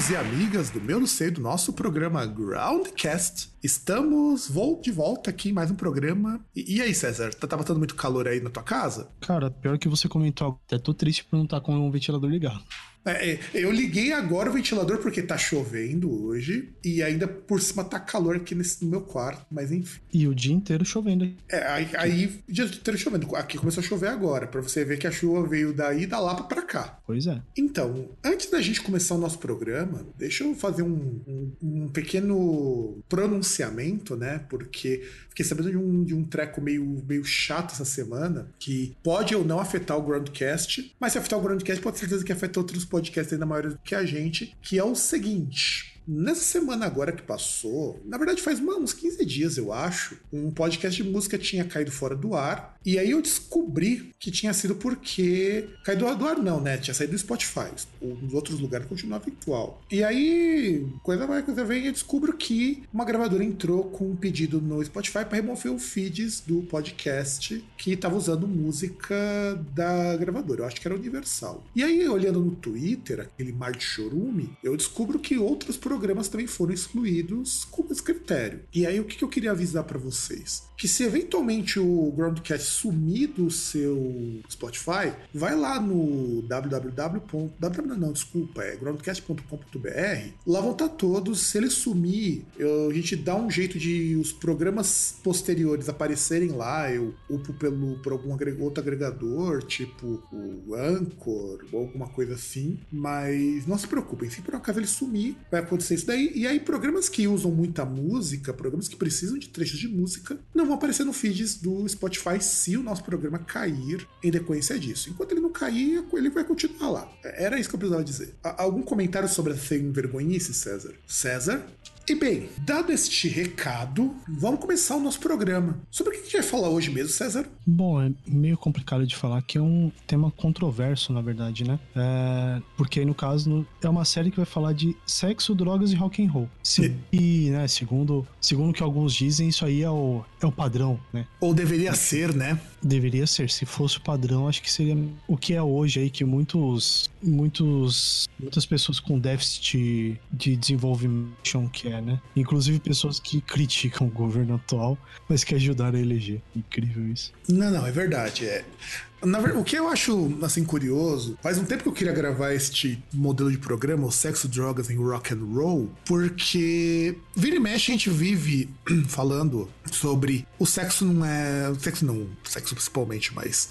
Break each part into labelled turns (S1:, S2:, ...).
S1: amigos e amigas do meu não sei do nosso programa Groundcast. Estamos vou de volta aqui em mais um programa. E, e aí, César, tá, tá botando muito calor aí na tua casa?
S2: Cara, pior que você comentou, até tô triste por não estar com um ventilador ligado.
S1: É, é, eu liguei agora o ventilador porque tá chovendo hoje e ainda por cima tá calor aqui nesse, no meu quarto, mas enfim.
S2: E o dia inteiro chovendo aí.
S1: É, aí, aí o dia inteiro chovendo. Aqui começou a chover agora, pra você ver que a chuva veio daí da Lapa pra cá.
S2: Pois é.
S1: Então, antes da gente começar o nosso programa, deixa eu fazer um, um, um pequeno pronunciamento, né? Porque fiquei sabendo de um, de um treco meio, meio chato essa semana, que pode ou não afetar o Groundcast, mas se afetar o Groundcast, pode ter certeza que afeta outros podcasts ainda maiores do que a gente, que é o seguinte. Nessa semana agora que passou, na verdade faz uma, uns 15 dias, eu acho, um podcast de música tinha caído fora do ar. E aí eu descobri que tinha sido porque. Caído do ar, não, né? Tinha saído do Spotify. Nos outros lugares continuava atual. E aí, coisa vai, coisa vem, eu descubro que uma gravadora entrou com um pedido no Spotify para remover o feeds do podcast que estava usando música da gravadora. Eu acho que era Universal. E aí, olhando no Twitter, aquele mar de chorume, eu descubro que outros programas também foram excluídos com esse critério. E aí, o que eu queria avisar para vocês? Que se eventualmente o Groundcast sumir do seu Spotify, vai lá no www. não, desculpa, é groundcast.com.br. Lá vão estar todos. Se ele sumir, eu, a gente dá um jeito de os programas posteriores aparecerem lá. Eu upo pelo, por algum outro agregador, tipo o Anchor ou alguma coisa assim. Mas não se preocupem, se por acaso ele sumir, vai acontecer isso daí. E aí, programas que usam muita música, programas que precisam de trechos de música, não vão aparecer no feeds do Spotify se o nosso programa cair em decorrência disso. Enquanto ele não cair, ele vai continuar lá. Era isso que eu precisava dizer. Algum comentário sobre a sem vergonhice, César? César? E bem, dado este recado, vamos começar o nosso programa. Sobre o que a gente vai falar hoje mesmo, César?
S2: Bom, é meio complicado de falar, que é um tema controverso, na verdade, né? É, porque aí, no caso, é uma série que vai falar de sexo, drogas e rock and roll. Se, e, né, segundo, segundo que alguns dizem, isso aí é o, é o padrão, né?
S1: Ou deveria ser, né?
S2: Deveria ser. Se fosse o padrão, acho que seria o que é hoje aí, que muitos, muitos, muitas pessoas com déficit de desenvolvimento que é, né? Inclusive pessoas que criticam o governo atual, mas que ajudaram a eleger. Incrível isso.
S1: Não, não, é verdade. É. Verdade, o que eu acho assim curioso, faz um tempo que eu queria gravar este modelo de programa, o Sexo, Drogas em Rock and Roll, porque vira e mexe a gente vive falando sobre o sexo não é, sexo não, sexo principalmente, mas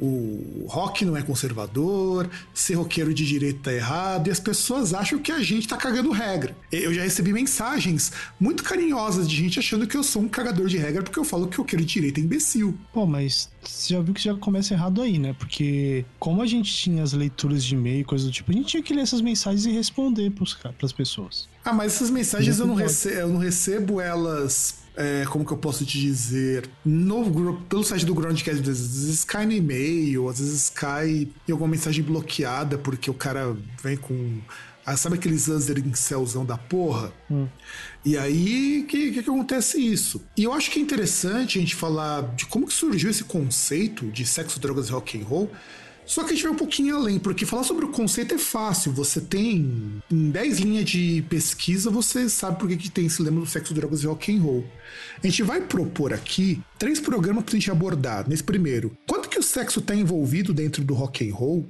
S1: o rock não é conservador, ser roqueiro de direito tá errado, e as pessoas acham que a gente tá cagando regra. Eu já recebi mensagens muito carinhosas de gente achando que eu sou um cagador de regra porque eu falo que roqueiro de direito é imbecil.
S2: Pô, mas você já viu que já começa errado aí, né? Porque como a gente tinha as leituras de e-mail e coisa do tipo, a gente tinha que ler essas mensagens e responder para as pessoas.
S1: Ah, mas essas mensagens eu não, recebo, eu não recebo elas é, como que eu posso te dizer, no, pelo site do Groundcast, às vezes cai no e-mail, às vezes cai em alguma mensagem bloqueada, porque o cara vem com. Ah, sabe aqueles User Incelzão da porra? Hum. E aí, que, que, que acontece isso? E eu acho que é interessante a gente falar de como que surgiu esse conceito de sexo, drogas e rock and roll, só que a gente vai um pouquinho além, porque falar sobre o conceito é fácil. Você tem em 10 linhas de pesquisa, você sabe por que, que tem esse lema do sexo, drogas e rock and roll. A gente vai propor aqui três programas para a gente abordar. Nesse primeiro, quanto que o sexo está envolvido dentro do rock and roll?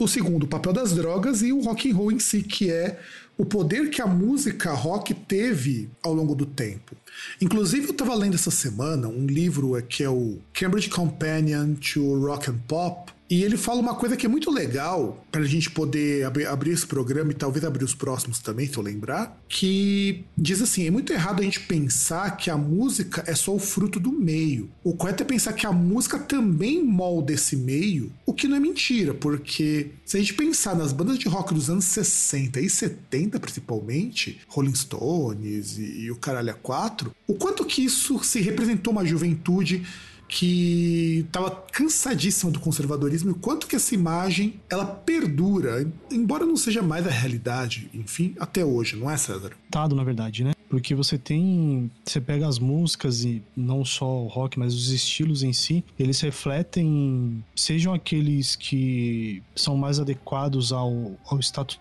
S1: O segundo, o papel das drogas e o rock and roll em si, que é o poder que a música rock teve ao longo do tempo. Inclusive, eu estava lendo essa semana um livro que é o Cambridge Companion to Rock and Pop, E ele fala uma coisa que é muito legal para a gente poder abrir, abrir esse programa e talvez abrir os próximos também, se eu lembrar, que diz assim: é muito errado a gente pensar que a música é só o fruto do meio. O correto é pensar que a música também molda esse meio, o que não é mentira, porque se a gente pensar nas bandas de rock dos anos 60 e 70, principalmente, Rolling Stones e, e o Caralho 4, o quanto que isso se representou uma juventude que estava cansadíssima do conservadorismo e quanto que essa imagem ela perdura, embora não seja mais a realidade, enfim, até hoje, não é, César?
S2: Tado, na verdade, né? Porque você tem. Você pega as músicas e não só o rock, mas os estilos em si, eles refletem, sejam aqueles que são mais adequados ao, ao status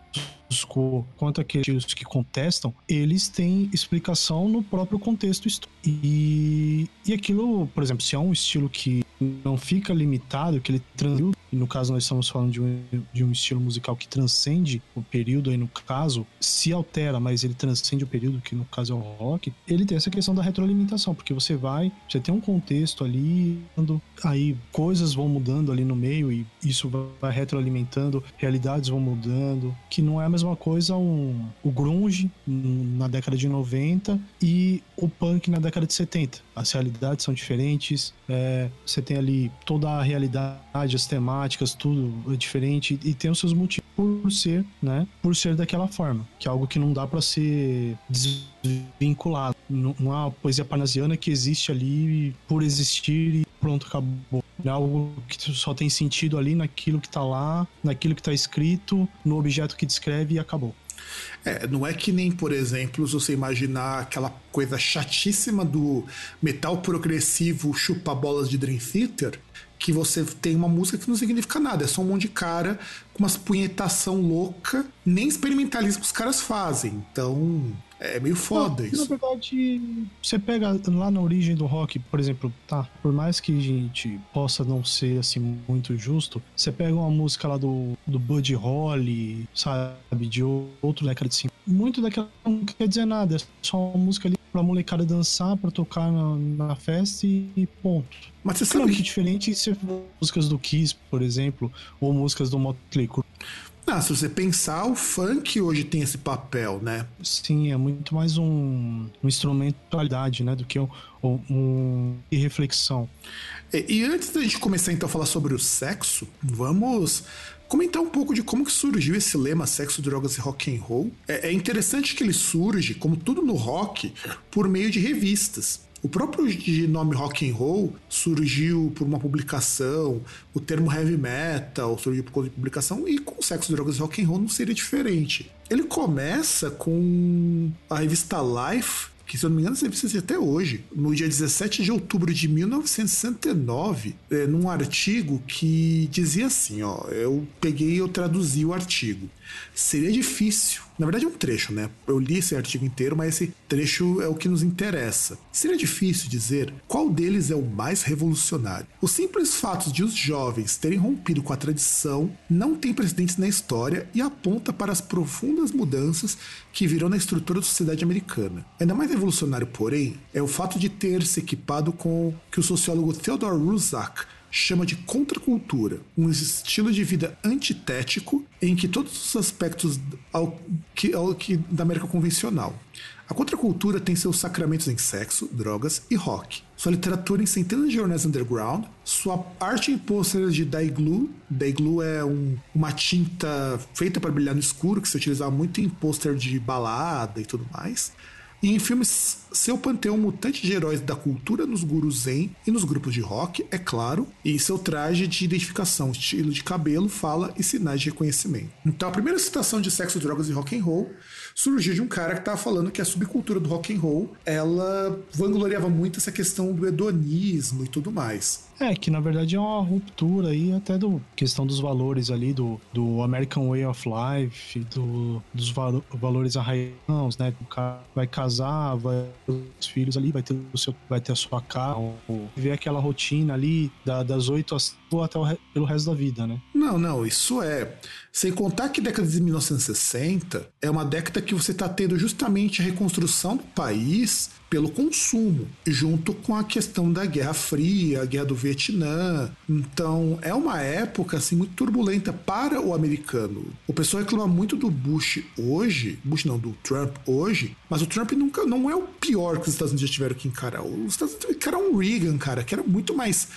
S2: quo quanto aqueles que contestam, eles têm explicação no próprio contexto histórico. E, e aquilo, por exemplo, se é um estilo que não fica limitado, que ele transiu, e no caso nós estamos falando de um, de um estilo musical que transcende o período aí no caso, se altera, mas ele transcende o período, que no caso é o rock, ele tem essa questão da retroalimentação, porque você vai, você tem um contexto ali, aí coisas vão mudando ali no meio e isso vai retroalimentando, realidades vão mudando, que não é a mesma coisa um, o grunge na década de 90 e o punk na década de 70. As realidades são diferentes, é, você tem ali toda a realidade, as temáticas, tudo é diferente e tem os seus motivos por ser, né? Por ser daquela forma, que é algo que não dá para ser desvinculado. Não, é uma poesia parnasiana que existe ali por existir e pronto, acabou. É algo que só tem sentido ali naquilo que tá lá, naquilo que tá escrito, no objeto que descreve e acabou.
S1: É, não é que nem, por exemplo, se você imaginar aquela coisa chatíssima do metal progressivo chupa-bolas de Dream Theater, que você tem uma música que não significa nada, é só um monte de cara com umas punhetação louca, nem experimentalismo os caras fazem. Então, é meio foda
S2: não,
S1: isso.
S2: Na verdade, você pega lá na origem do rock, por exemplo, tá, por mais que a gente possa não ser assim muito justo, você pega uma música lá do, do Buddy Holly, sabe, de outro década de 50. Muito daquela não quer dizer nada, é só uma música ali pra molecada dançar, pra tocar na, na festa e, ponto.
S1: Mas você sabe
S2: que diferente se músicas do Kiss, por exemplo, ou músicas do Motley Crue.
S1: Ah, se você pensar, o funk hoje tem esse papel, né?
S2: Sim, é muito mais um, um instrumentalidade, né? Do que um, um, um reflexão.
S1: E, e antes da gente começar então a falar sobre o sexo, vamos comentar um pouco de como que surgiu esse lema sexo, drogas e rock and roll. É, é interessante que ele surge, como tudo no rock, por meio de revistas. O próprio nome rock and roll surgiu por uma publicação, o termo heavy metal surgiu por conta de publicação e com sexo, drogas e rock and roll não seria diferente. Ele começa com a revista Life, que se eu não me engano essa revista até hoje, no dia 17 de outubro de 1969, é, num artigo que dizia assim, ó, eu peguei e eu traduzi o artigo. Seria difícil na verdade, é um trecho, né? Eu li esse artigo inteiro, mas esse trecho é o que nos interessa. Seria difícil dizer qual deles é o mais revolucionário. O simples fato de os jovens terem rompido com a tradição não tem precedentes na história e aponta para as profundas mudanças que virão na estrutura da sociedade americana. Ainda mais revolucionário, porém, é o fato de ter se equipado com o que o sociólogo Theodore Roosevelt chama de contracultura, um estilo de vida antitético em que todos os aspectos ao que, ao que da América convencional. A contracultura tem seus sacramentos em sexo, drogas e rock. Sua literatura em centenas de jornais underground, sua arte em pôsteres de Daiglu. Daiglu é um, uma tinta feita para brilhar no escuro que se utilizava muito em pôster de balada e tudo mais. E em filmes, seu panteão mutante de heróis da cultura nos gurus zen e nos grupos de rock, é claro, e seu traje de identificação, estilo de cabelo, fala e sinais de reconhecimento. Então a primeira citação de sexo, drogas e rock and roll surgiu de um cara que estava falando que a subcultura do rock and roll, ela vangloriava muito essa questão do hedonismo e tudo mais.
S2: É, que na verdade é uma ruptura aí até do questão dos valores ali, do, do American Way of Life, do, dos valo, valores arraigados, né? O cara vai casar, vai os filhos ali, vai ter, o seu, vai ter a sua casa, viver aquela rotina ali da, das oito às até o, pelo resto da vida, né?
S1: Não, não, isso é. Sem contar que década de 1960 é uma década que você está tendo justamente a reconstrução do país pelo consumo, junto com a questão da Guerra Fria, a Guerra do Vietnã. Então, é uma época assim muito turbulenta para o americano. O pessoal reclama muito do Bush hoje, Bush não, do Trump hoje, mas o Trump nunca não é o pior que os Estados Unidos tiveram que encarar. Os Estados Unidos encararam um Reagan, cara, que era muito mais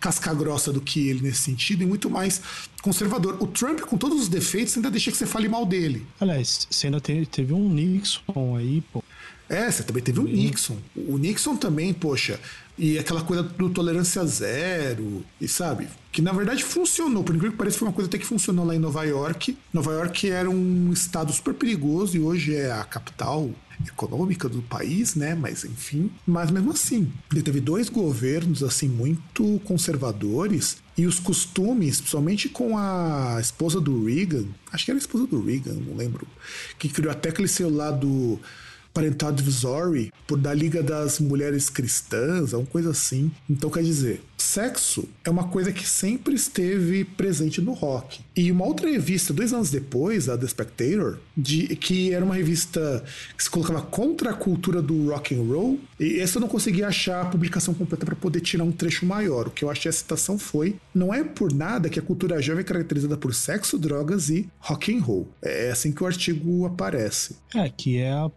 S1: casca grossa do que ele nesse sentido e muito mais conservador. O Trump, com todos os defeitos, ainda deixa que você fale mal dele.
S2: Aliás, você ainda teve um Nixon aí, pô.
S1: É, você também teve o Nixon. O Nixon também, poxa, e aquela coisa do tolerância zero, e sabe? Que na verdade funcionou, por incrível que pareça, foi uma coisa até que funcionou lá em Nova York. Nova York era um estado super perigoso e hoje é a capital econômica do país, né? Mas enfim. Mas mesmo assim, ele teve dois governos assim muito conservadores e os costumes, principalmente com a esposa do Reagan, acho que era a esposa do Reagan, não lembro, que criou até aquele seu lado Parental Advisory por da Liga das Mulheres Cristãs, alguma coisa assim. Então quer dizer, sexo é uma coisa que sempre esteve presente no rock. E uma outra revista, dois anos depois, a The Spectator, de, que era uma revista que se colocava contra a cultura do rock and roll, e essa eu não consegui achar a publicação completa para poder tirar um trecho maior. O que eu achei a citação foi: não é por nada que a cultura jovem é caracterizada por sexo, drogas e rock and roll. É assim que o artigo aparece.
S2: É, que é, a,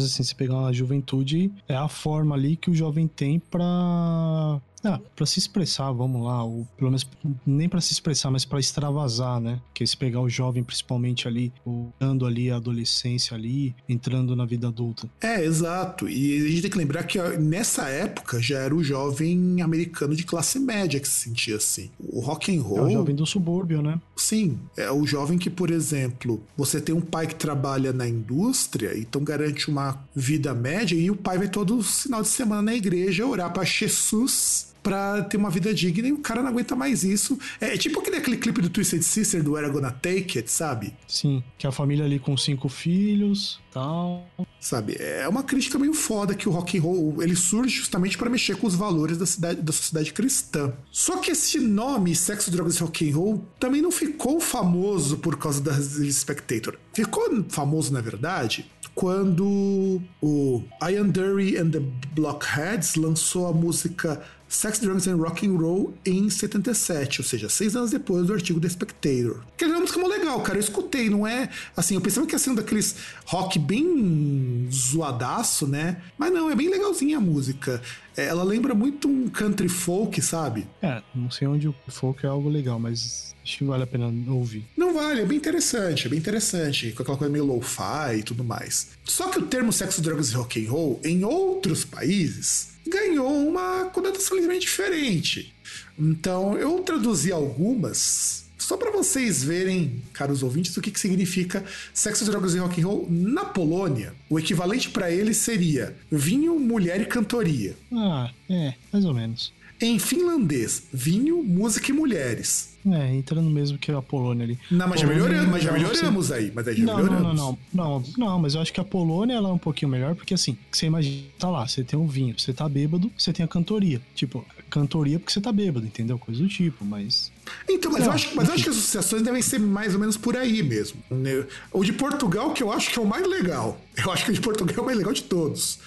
S2: menos assim, se pegar a juventude, é a forma ali que o jovem tem para ah, para se expressar, vamos lá, ou pelo menos nem para se expressar, mas para extravasar, né? Que se pegar o jovem principalmente ali, dando ali a adolescência ali, entrando na vida adulta.
S1: É, exato. E a gente tem que lembrar que nessa época já era o jovem americano de classe média que se sentia assim. O rock and roll. É
S2: o jovem do subúrbio, né?
S1: Sim, é o jovem que, por exemplo, você tem um pai que trabalha na indústria, então garante uma vida média e o pai vai todo final de semana na igreja orar para Jesus pra ter uma vida digna e o cara não aguenta mais isso. É, é tipo aquele, aquele clipe do Twisted Sister do Era Gonna Take It, sabe?
S2: Sim, que a família ali com cinco filhos tal.
S1: Sabe, é uma crítica meio foda que o rock and roll ele surge justamente para mexer com os valores da, cidade, da sociedade cristã. Só que esse nome, sexo, drogas e rock and roll, também não ficou famoso por causa da Spectator. Ficou famoso, na verdade, quando o Ian Dury and the Blockheads lançou a música Sex, Drugs and Rock and Roll em 77, ou seja, seis anos depois do artigo The Spectator. Que é uma música muito legal, cara. Eu escutei, não é assim, eu pensava que ia ser um daqueles rock bem zoadaço, né? Mas não, é bem legalzinha a música. É, ela lembra muito um country folk, sabe?
S2: É, não sei onde o folk é algo legal, mas acho que vale a pena ouvir.
S1: Não vale, é bem interessante, é bem interessante, com aquela coisa meio lo-fi e tudo mais. Só que o termo sexo, drogas e rock and roll, em outros países, ganhou uma conotação ligeiramente diferente. Então eu traduzi algumas só para vocês verem, caros ouvintes, o que, que significa sexo, drogas e rock and roll na Polônia. O equivalente para ele seria vinho, mulher e cantoria.
S2: Ah, é, mais ou menos.
S1: Em finlandês, vinho, música e mulheres.
S2: É, entrando mesmo que a Polônia ali.
S1: Não, mas Polônia, já melhoramos, mas já melhoramos aí. Mas aí já
S2: não,
S1: melhoramos.
S2: Não, não, não, não, não. mas eu acho que a Polônia ela é um pouquinho melhor, porque assim, você imagina, tá lá, você tem um vinho, você tá bêbado, você tem a cantoria. Tipo, cantoria porque você tá bêbado, entendeu? Coisa do tipo, mas.
S1: Então, mas, não, eu, acho, mas eu acho que as associações devem ser mais ou menos por aí mesmo. Né? O de Portugal, que eu acho que é o mais legal. Eu acho que o de Portugal é o mais legal de todos.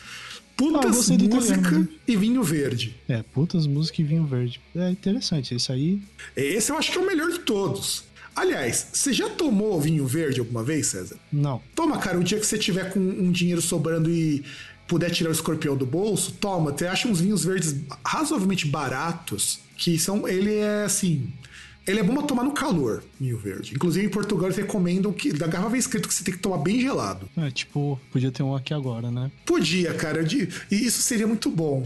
S1: Putas, ah, música italiano, e vinho verde.
S2: É, putas, música e vinho verde. É interessante, esse aí.
S1: Esse eu acho que é o melhor de todos. Aliás, você já tomou vinho verde alguma vez, César?
S2: Não.
S1: Toma, cara, um dia que você tiver com um dinheiro sobrando e puder tirar o escorpião do bolso, toma. Você acha uns vinhos verdes razoavelmente baratos, que são. Ele é assim. Ele é bom pra tomar no calor, vinho verde. Inclusive em Portugal eles recomendam que. Da garrafa vem escrito que você tem que tomar bem gelado.
S2: É, tipo, podia ter um aqui agora, né?
S1: Podia, cara. E isso seria muito bom.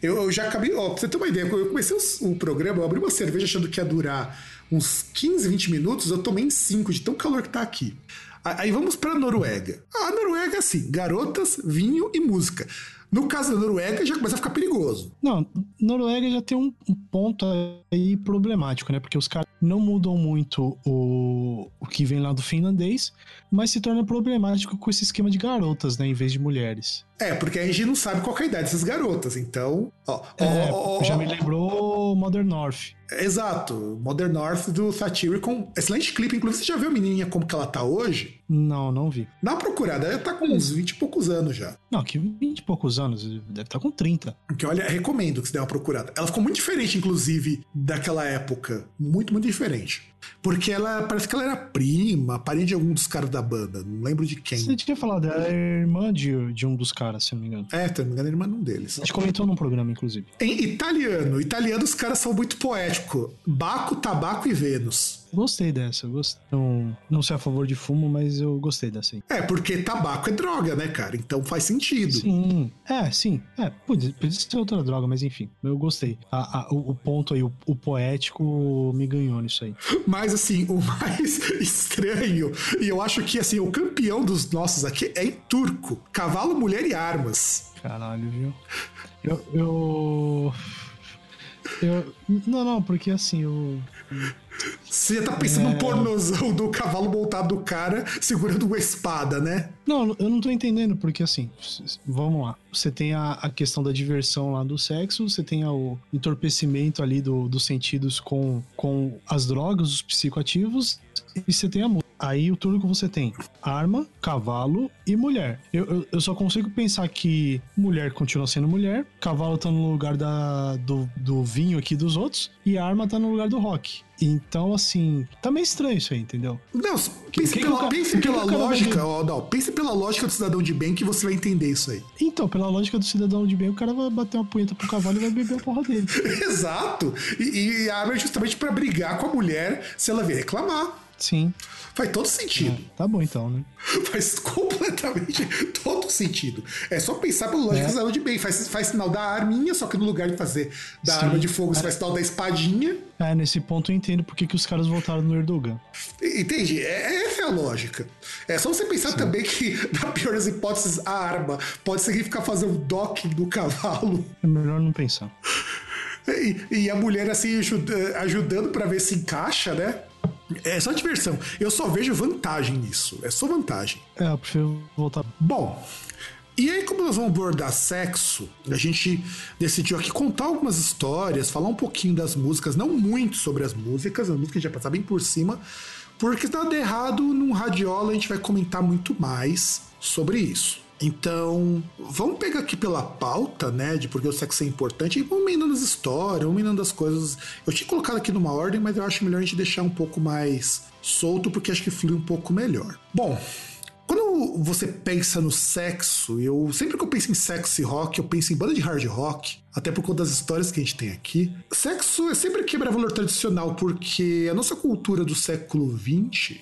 S1: Eu, eu já acabei. Ó, pra você ter uma ideia, quando eu comecei o, o, programa, eu abri uma cerveja achando que ia durar uns 15, 20 minutos, eu tomei em 5 de tão calor que tá aqui. Aí vamos pra Noruega. A Noruega, assim, garotas, vinho e música. No caso da Noruega, já começa a ficar perigoso.
S2: Não, Noruega já tem um ponto aí problemático, né? Porque os caras não mudam muito o, o que vem lá do finlandês, mas se torna problemático com esse esquema de garotas, né, em vez de mulheres.
S1: É, porque a gente não sabe qual é a idade dessas garotas, então. Ó,
S2: É,
S1: ó, ó,
S2: já
S1: ó,
S2: me lembrou Modern North.
S1: Exato, Modern North do Satyricon. Excelente clipe, inclusive você já viu a menininha como que ela tá hoje?
S2: Não, não vi.
S1: Dá uma procurada, ela tá com uns 20 e poucos anos já.
S2: Não, que 20 e poucos anos, deve estar com 30.
S1: Que olha, recomendo que você dê uma procurada. Ela ficou muito diferente, inclusive, daquela época. Muito, muito diferente. Porque ela parece que ela era prima, parente de algum dos caras da banda. Não lembro de quem.
S2: Você tinha falado, ela é irmã de, de um dos caras, se eu não me engano.
S1: É, se não me engano, era irmã de um deles.
S2: A gente comentou num programa, inclusive.
S1: Em italiano, italiano os caras são muito poéticos. Baco, tabaco e Vênus.
S2: Gostei dessa, gostei. Não, não sei a favor de fumo, mas eu gostei dessa aí.
S1: É, porque tabaco é droga, né, cara? Então faz sentido.
S2: Sim, é, sim. É, podia, podia ser outra droga, mas enfim, eu gostei. A- a- o, o ponto aí, o, o poético me ganhou nisso aí.
S1: Mas assim, o mais estranho, e eu acho que assim, o campeão dos nossos aqui é em turco. Cavalo, mulher e armas.
S2: Caralho, viu? Eu. eu... eu- não, não, porque assim, eu.
S1: Você tá pensando
S2: É.
S1: no pornozão do cavalo montado do cara segurando uma espada, né?
S2: Não, eu não tô entendendo, porque assim, vamos lá. Você tem a, a questão da diversão lá do sexo, você tem o entorpecimento ali do- dos sentidos com, com as drogas, os psicoativos, e você tem a música. Aí o turco você tem arma, cavalo e mulher. Eu, eu, eu só consigo pensar que mulher continua sendo mulher, cavalo tá no lugar da, do, do vinho aqui dos outros, e a arma tá no lugar do rock. Então, assim, tá meio estranho isso aí, entendeu?
S1: Não, pense
S2: que que
S1: pela, pense
S2: que que
S1: pela lógica, ó, não, pense pela lógica do cidadão de bem que você vai entender isso aí.
S2: Então, pela lógica do cidadão de bem, o cara vai bater uma punheta pro cavalo e vai beber a porra dele.
S1: Exato. E, e a arma é justamente pra brigar com a mulher se ela vier reclamar.
S2: Sim.
S1: Faz todo sentido.
S2: Tá bom então, né?
S1: Faz completamente todo sentido. É só pensar pela lógica
S2: É.
S1: de bem. Faz, faz sinal da arminha, só que no lugar de fazer da
S2: Sim.
S1: arma de fogo, você faz sinal da espadinha.
S2: É, nesse ponto eu entendo porque que os caras voltaram no Erdogan.
S1: Entende? É, essa é a lógica. É só você pensar também que, na pior das hipóteses, a arma pode significar fazer um docking do cavalo
S2: É melhor não pensar.
S1: e, e a mulher assim ajuda- ajudando pra ver se encaixa, né? É só diversão. Eu só vejo vantagem nisso. É só vantagem.
S2: É, eu prefiro voltar.
S1: Bom, e aí, como nós vamos abordar sexo, a gente decidiu aqui contar algumas histórias, falar um pouquinho das músicas, não muito sobre as músicas, as músicas a gente vai passar bem por cima, porque se nada errado, num radiola a gente vai comentar muito mais sobre isso. Então, vamos pegar aqui pela pauta, né, de porque o sexo é importante, e vamos emendando as histórias, vamos emendando as coisas. Eu tinha colocado aqui numa ordem, mas eu acho melhor a gente deixar um pouco mais solto, porque acho que flui um pouco melhor. Bom, quando você pensa no sexo, eu sempre que eu penso em sexo e rock, eu penso em banda de hard rock, até por conta das histórias que a gente tem aqui. Sexo é sempre quebra-valor tradicional, porque a nossa cultura do século XX,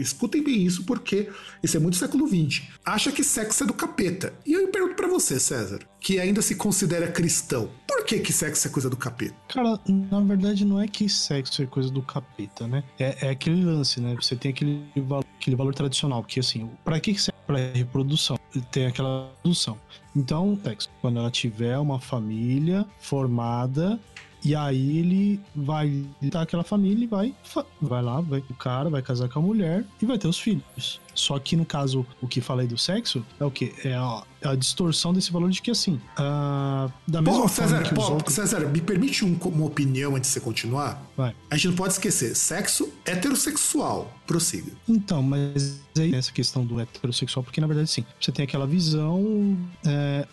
S1: escutem bem isso, porque isso é muito século XX, acha que sexo é do capeta. E eu pergunto pra você, César, que ainda se considera cristão, por que que sexo é coisa do capeta?
S2: Cara, na verdade não é que sexo é coisa do capeta, né? É, é aquele lance, né? Você tem aquele valor, aquele valor tradicional, que assim, pra que serve? Pra reprodução. Tem aquela reprodução. Então, sexo, quando ela tiver uma família formada, e aí ele vai tá aquela família e vai, vai lá, vai o cara, vai casar com a mulher e vai ter os filhos. Só que no caso, o que falei do sexo é o que? É a, é a distorção desse valor de que assim, ah, da mesma
S1: Pô,
S2: forma
S1: César, pô,
S2: outros...
S1: César, me permite um- uma opinião antes de você continuar?
S2: Vai.
S1: A gente não pode esquecer, sexo heterossexual. Prossiga.
S2: Então, mas aí essa questão do heterossexual, porque na verdade sim, você tem aquela visão é,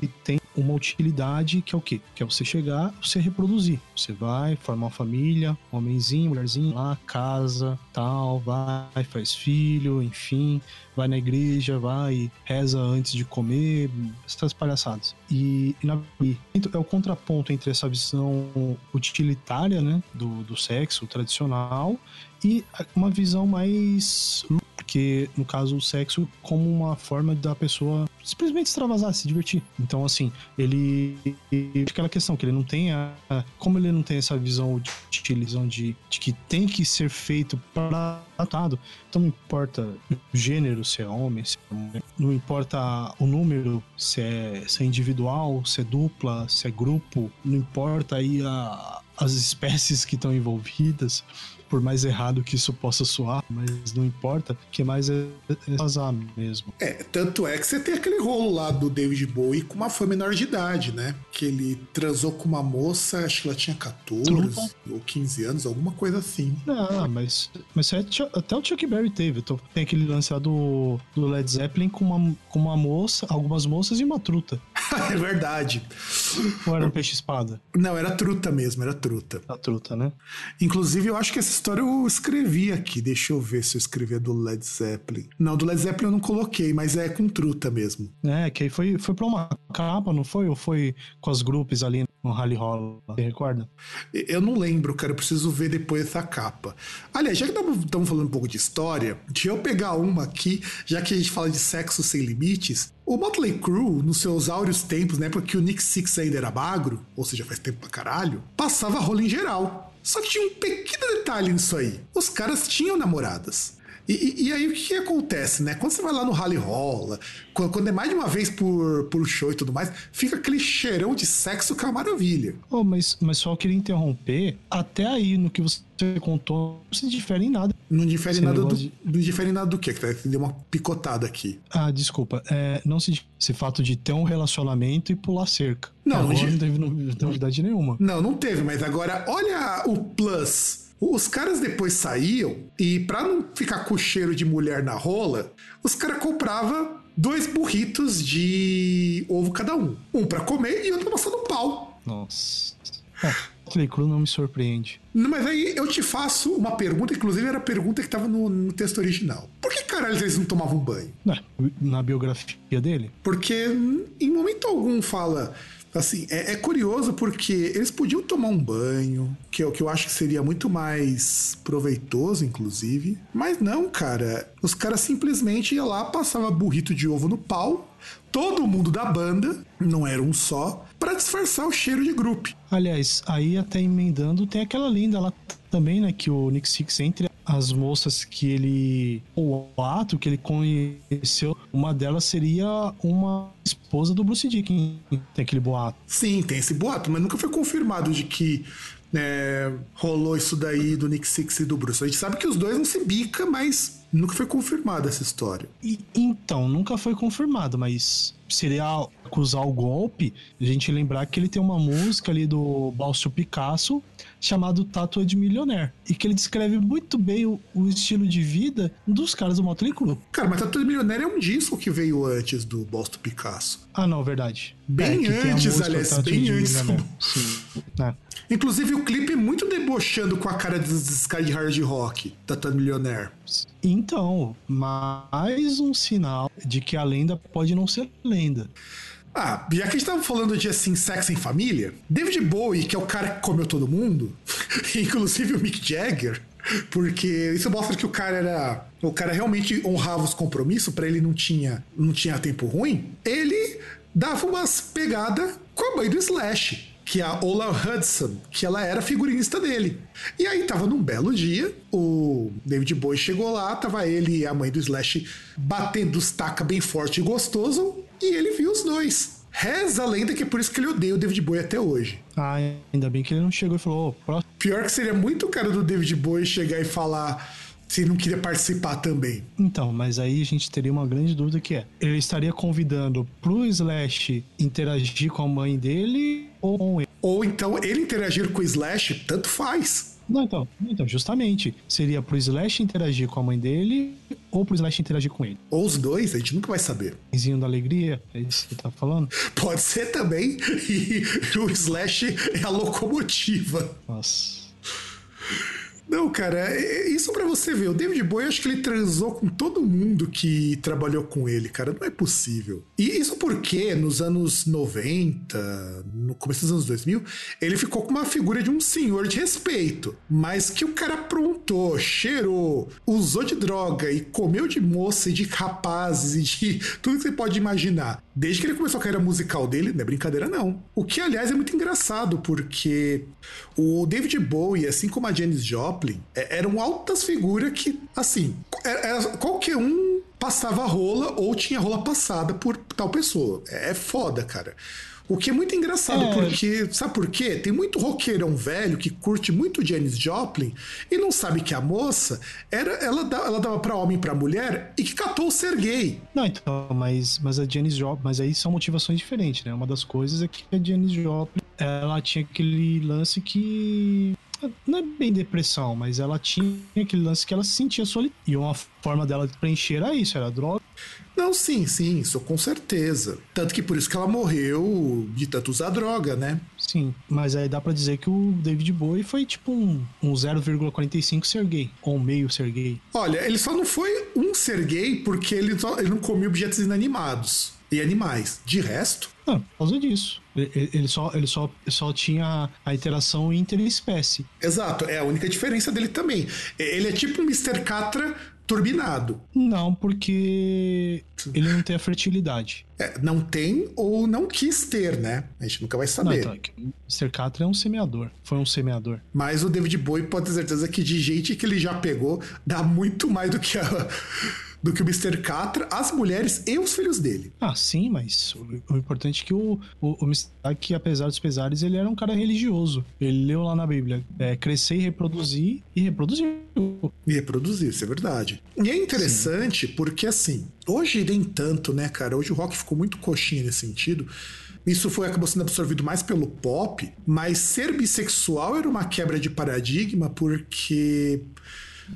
S2: e tem uma utilidade que é o quê? Que é você chegar, você reproduzir. Você vai, formar uma família, um homenzinho, mulherzinho, lá, casa, tal, vai, faz filho, enfim, vai na igreja, vai, reza antes de comer, essas palhaçadas. E, e na, é o contraponto entre essa visão utilitária, né, do, do sexo tradicional e uma visão mais porque no caso o sexo como uma forma da pessoa simplesmente extravasar, se divertir. Então assim, ele aquela questão que ele não tem a, como ele não tem essa visão de de, de que tem que ser feito para tratado, então não importa o gênero, se é homem, se é mulher, não importa o número, se é, se é individual, se é dupla, se é grupo, não importa aí a, as espécies que estão envolvidas, por mais errado que isso possa soar, mas não importa, que mais é, é vazar mesmo.
S1: É, tanto é que você tem aquele rolo lá do David Bowie com uma fã menor de idade, né? Que ele transou com uma moça, acho que ela tinha 14 Trupa. ou 15 anos, alguma coisa assim.
S2: Ah, mas, mas é, até o Chuck Berry teve. Tem aquele lance lá do, do Led Zeppelin com uma, com uma moça, algumas moças e uma truta.
S1: é verdade.
S2: Ou era um peixe-espada?
S1: Não, era truta mesmo, era truta.
S2: A truta, né?
S1: Inclusive, eu acho que essa história eu escrevi aqui. Deixa eu ver se eu escrevi a do Led Zeppelin. Não, do Led Zeppelin eu não coloquei, mas é com truta mesmo.
S2: É, que aí foi, foi pra uma capa, não foi? Ou foi com as grupos ali no Rally Roll? Você recorda?
S1: Eu não lembro, cara. Eu preciso ver depois essa capa. Aliás, já que estamos falando um pouco de história, deixa eu pegar uma aqui, já que a gente fala de sexo sem limites. O Motley Crue, nos seus áureos tempos, né, porque o Nick Six ainda era magro, ou seja, faz tempo pra caralho, passava rola em geral. Só que tinha um pequeno detalhe nisso aí. Os caras tinham namoradas. E, e, aí o que, acontece, né? Quando você vai lá no Rally Rolla, quando, quando, é mais de uma vez por, por show e tudo mais, fica aquele cheirão de sexo que é uma maravilha.
S2: Oh, mas, mas só queria interromper, até aí no que você contou, não se difere em nada.
S1: Não difere nada do, de... não difere nada do quê? Que deu uma picotada aqui.
S2: Ah, desculpa. É, não se esse fato de ter um relacionamento e pular cerca.
S1: Não,
S2: não, não teve novidade nenhuma.
S1: Não, não teve, mas agora olha o plus os caras depois saíam e, pra não ficar com cheiro de mulher na rola, os caras compravam dois burritos de ovo cada um. Um para comer e outro pra passar no pau.
S2: Nossa. É, Play Cru não me surpreende.
S1: Mas aí eu te faço uma pergunta, inclusive era a pergunta que tava no, no texto original. Por que caralho eles não tomavam banho?
S2: É, na biografia dele?
S1: Porque em momento algum fala Assim, é, é, curioso porque eles podiam tomar um banho, que é o que eu acho que seria muito mais proveitoso, inclusive. Mas não, cara. Os caras simplesmente iam lá, passava burrito de ovo no pau, todo mundo da banda, não era um só, para disfarçar o cheiro de grupo.
S2: Aliás, aí até emendando, tem aquela linda lá também, né, que o Nick Six entre as moças que ele. O ato que ele conheceu, uma delas seria uma esposa do Bruce Dickinson. Tem aquele boato.
S1: Sim, tem esse boato, mas nunca foi confirmado de que é, rolou isso daí do Nick Six e do Bruce. A gente sabe que os dois não se bica, mas nunca foi confirmada essa história.
S2: E, então, nunca foi confirmado, mas seria acusar o golpe, a gente lembrar que ele tem uma música ali do Balcio Picasso chamado Tatua de Millionaire. E que ele descreve muito bem o, o estilo de vida dos caras do Motley Crue.
S1: Cara, mas Tatua de Millionaire é um disco que veio antes do Balcio Picasso.
S2: Ah, não, verdade.
S1: Bem é, antes, aliás, bem antes. Sim. É. Inclusive o clipe é muito debochando com a cara desses caras de hard rock, Tatua Millionaire.
S2: Então, mais um sinal de que a lenda pode não ser lenda.
S1: Ah, já que a gente tava falando de assim, sexo em família, David Bowie, que é o cara que comeu todo mundo, inclusive o Mick Jagger, porque isso mostra que o cara era. O cara realmente honrava os compromissos, para ele não tinha, não tinha tempo ruim. Ele dava umas pegadas com a mãe do Slash que é a Ola Hudson, que ela era figurinista dele. E aí tava num belo dia, o David Bowie chegou lá, tava ele e a mãe do Slash batendo os taca bem forte e gostoso, e ele viu os dois. Reza a lenda que é por isso que ele odeia o David Bowie até hoje.
S2: Ah, ainda bem que ele não chegou e falou, oh,
S1: Pior que seria muito cara do David Bowie chegar e falar se ele não queria participar também.
S2: Então, mas aí a gente teria uma grande dúvida que é, ele estaria convidando pro Slash interagir com a mãe dele ou?
S1: Ou então ele interagir com o Slash, tanto faz.
S2: Não, então, então, justamente. Seria pro Slash interagir com a mãe dele ou pro Slash interagir com ele?
S1: Ou os dois, a gente nunca vai saber.
S2: Vizinho da alegria, é isso que tá falando?
S1: Pode ser também. E o Slash é a locomotiva.
S2: Nossa.
S1: Não, cara, é, é isso para você ver. O David Bowie, acho que ele transou com todo mundo que trabalhou com ele, cara. Não é possível. E isso porque nos anos 90, no começo dos anos 2000, ele ficou com uma figura de um senhor de respeito. Mas que o cara aprontou, cheirou, usou de droga e comeu de moça e de rapazes e de tudo que você pode imaginar. Desde que ele começou a carreira musical dele, não é brincadeira não. O que, aliás, é muito engraçado, porque o David Bowie, assim como a Janis Joplin, é, eram altas figuras que, assim, era, era, qualquer um passava rola ou tinha rola passada por tal pessoa. É, é foda, cara. O que é muito engraçado,
S2: É.
S1: porque. Sabe por quê? Tem muito roqueirão velho que curte muito Janis Joplin e não sabe que a moça era, ela, ela dava pra homem e pra mulher e que catou o ser gay.
S2: Não, então, mas, mas a Janis Joplin, mas aí são motivações diferentes, né? Uma das coisas é que a Janis Joplin, ela tinha aquele lance que não é bem depressão, mas ela tinha aquele lance que ela se sentia solitária. E uma forma dela de preencher era isso, era droga.
S1: Não, sim, sim, isso com certeza. Tanto que por isso que ela morreu de tanto usar droga, né?
S2: Sim, mas aí dá pra dizer que o David Bowie foi tipo um, um 0,45 ser gay, ou meio ser gay.
S1: Olha, ele só não foi um ser gay porque ele, só- ele não comia objetos inanimados e animais. De resto,
S2: Não, por causa disso. Ele, só, ele só, só tinha a interação interespécie.
S1: exato, é a única diferença dele também. Ele é tipo um Mr. Catra turbinado.
S2: Não, porque ele não tem a fertilidade.
S1: É, não tem ou não quis ter, né? A gente nunca vai
S2: Não,
S1: saber.
S2: então, é Mr. Catra é um semeador. Foi um semeador.
S1: Mas o David Bowie pode ter certeza que de gente que ele já pegou, dá muito mais do que a, do que o Mr. Catra, as mulheres e os filhos dele.
S2: Ah, sim, mas o, o importante é que o, o, o Mr. que apesar dos pesares, ele era um cara religioso. Ele leu lá na Bíblia, é, crescer e reproduzir, e reproduziu.
S1: E reproduzir, isso é verdade. E é interessante porque, assim, hoje nem tanto, né, cara? Hoje o rock ficou muito coxinha nesse sentido. Isso foi acabou sendo absorvido mais pelo pop, mas ser bissexual era uma quebra de paradigma porque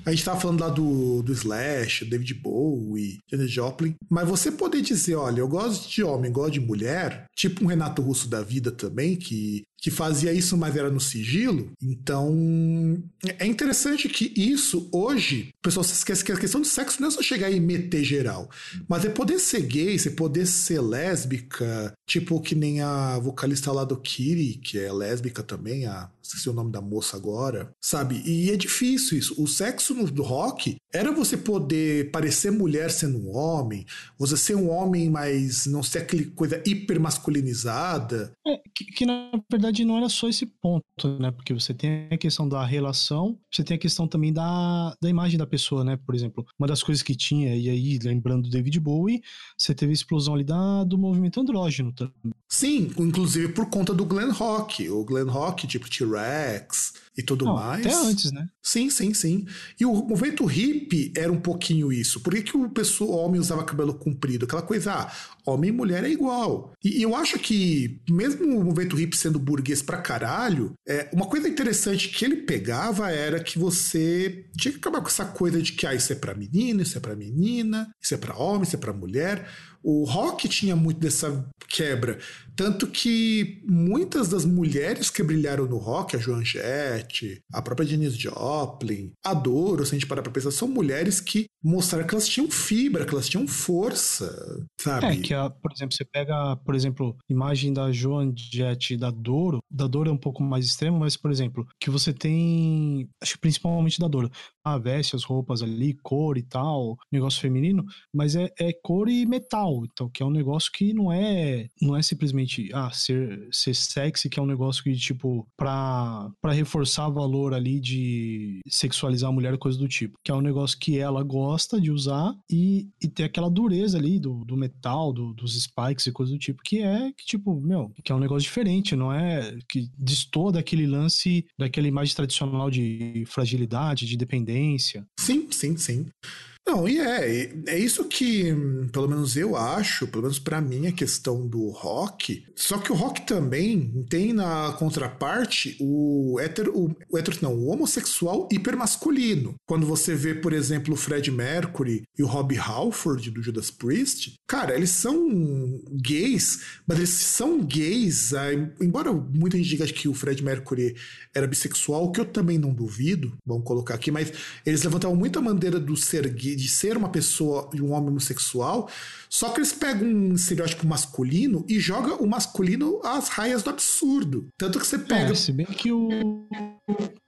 S1: a gente tava falando lá do, do Slash, David Bowie, Janis Joplin, mas você poder dizer, olha, eu gosto de homem, gosto de mulher, tipo um Renato Russo da vida também, que, que fazia isso, mas era no sigilo. Então, é interessante que isso, hoje, o pessoal se esquece que a questão do sexo não é só chegar e meter geral, mas é poder ser gay, você poder ser lésbica, tipo que nem a vocalista lá do Kiri, que é lésbica também, a esqueci o nome da moça agora, sabe? E é difícil isso. O sexo no rock era você poder parecer mulher sendo um homem, você ser um homem, mas não ser aquele coisa hiper masculinizada.
S2: É, que, que, na verdade não era só esse ponto, né? Porque você tem a questão da relação, você tem a questão também da, da imagem da pessoa, né? Por exemplo, uma das coisas que tinha, e aí lembrando do David Bowie, você teve a explosão ali da, do movimento andrógeno também.
S1: Sim, inclusive por conta do Glenn Rock. O Glenn Rock, tipo T-Rex e tudo
S2: Não,
S1: mais.
S2: Até antes, né?
S1: Sim, sim, sim. E o movimento hippie era um pouquinho isso. Por que, que o, pessoal, o homem usava cabelo comprido? Aquela coisa, ah, homem e mulher é igual. E, eu acho que, mesmo o movimento hippie sendo burguês pra caralho, é, uma coisa interessante que ele pegava era que você tinha que acabar com essa coisa de que ah, isso é pra menino, isso é pra menina, isso é pra homem, isso é pra mulher. O rock tinha muito dessa quebra. Tanto que muitas das mulheres que brilharam no rock, a Joan Jett, a própria Janis Joplin, a Doro, se a gente parar pra pensar, são mulheres que mostraram que elas tinham fibra, que elas tinham força, sabe?
S2: É, que, a, por exemplo, você pega, por exemplo, imagem da Joan Jett da Doro. Da Doro é um pouco mais extremo, mas, por exemplo, que você tem, acho que principalmente da Doro, a veste, as roupas ali, cor e tal, negócio feminino, mas é, é cor e metal, então, que é um negócio que não é, não é simplesmente, ah, ser, ser sexy, que é um negócio que, tipo, pra, pra reforçar valor ali de sexualizar a mulher, coisa do tipo, que é um negócio que ela gosta de usar e, e ter aquela dureza ali do, do metal, do- dos spikes e coisa do tipo, que é, que tipo, meu, que é um negócio diferente, não é, que destoa daquele lance, daquela imagem tradicional de fragilidade, de dependência.
S1: Sim, sim, sim. Não, e é, é isso que, pelo menos eu acho, pelo menos pra mim, a questão do rock. Só que o rock também tem na contraparte o hétero, o, o hétero não, o homossexual hipermasculino. Quando você vê, por exemplo, o Fred Mercury e o Robbie Halford do Judas Priest, cara, eles são gays, mas eles são gays, ah, embora muita gente diga que o Fred Mercury era bissexual, que eu também não duvido, vamos colocar aqui, mas eles levantavam muito a bandeira do ser gay, de ser uma pessoa e um homem homossexual, só que eles pegam um estereótipo masculino e jogam o masculino às raias do absurdo. Tanto que você pega.
S2: É, se bem que o,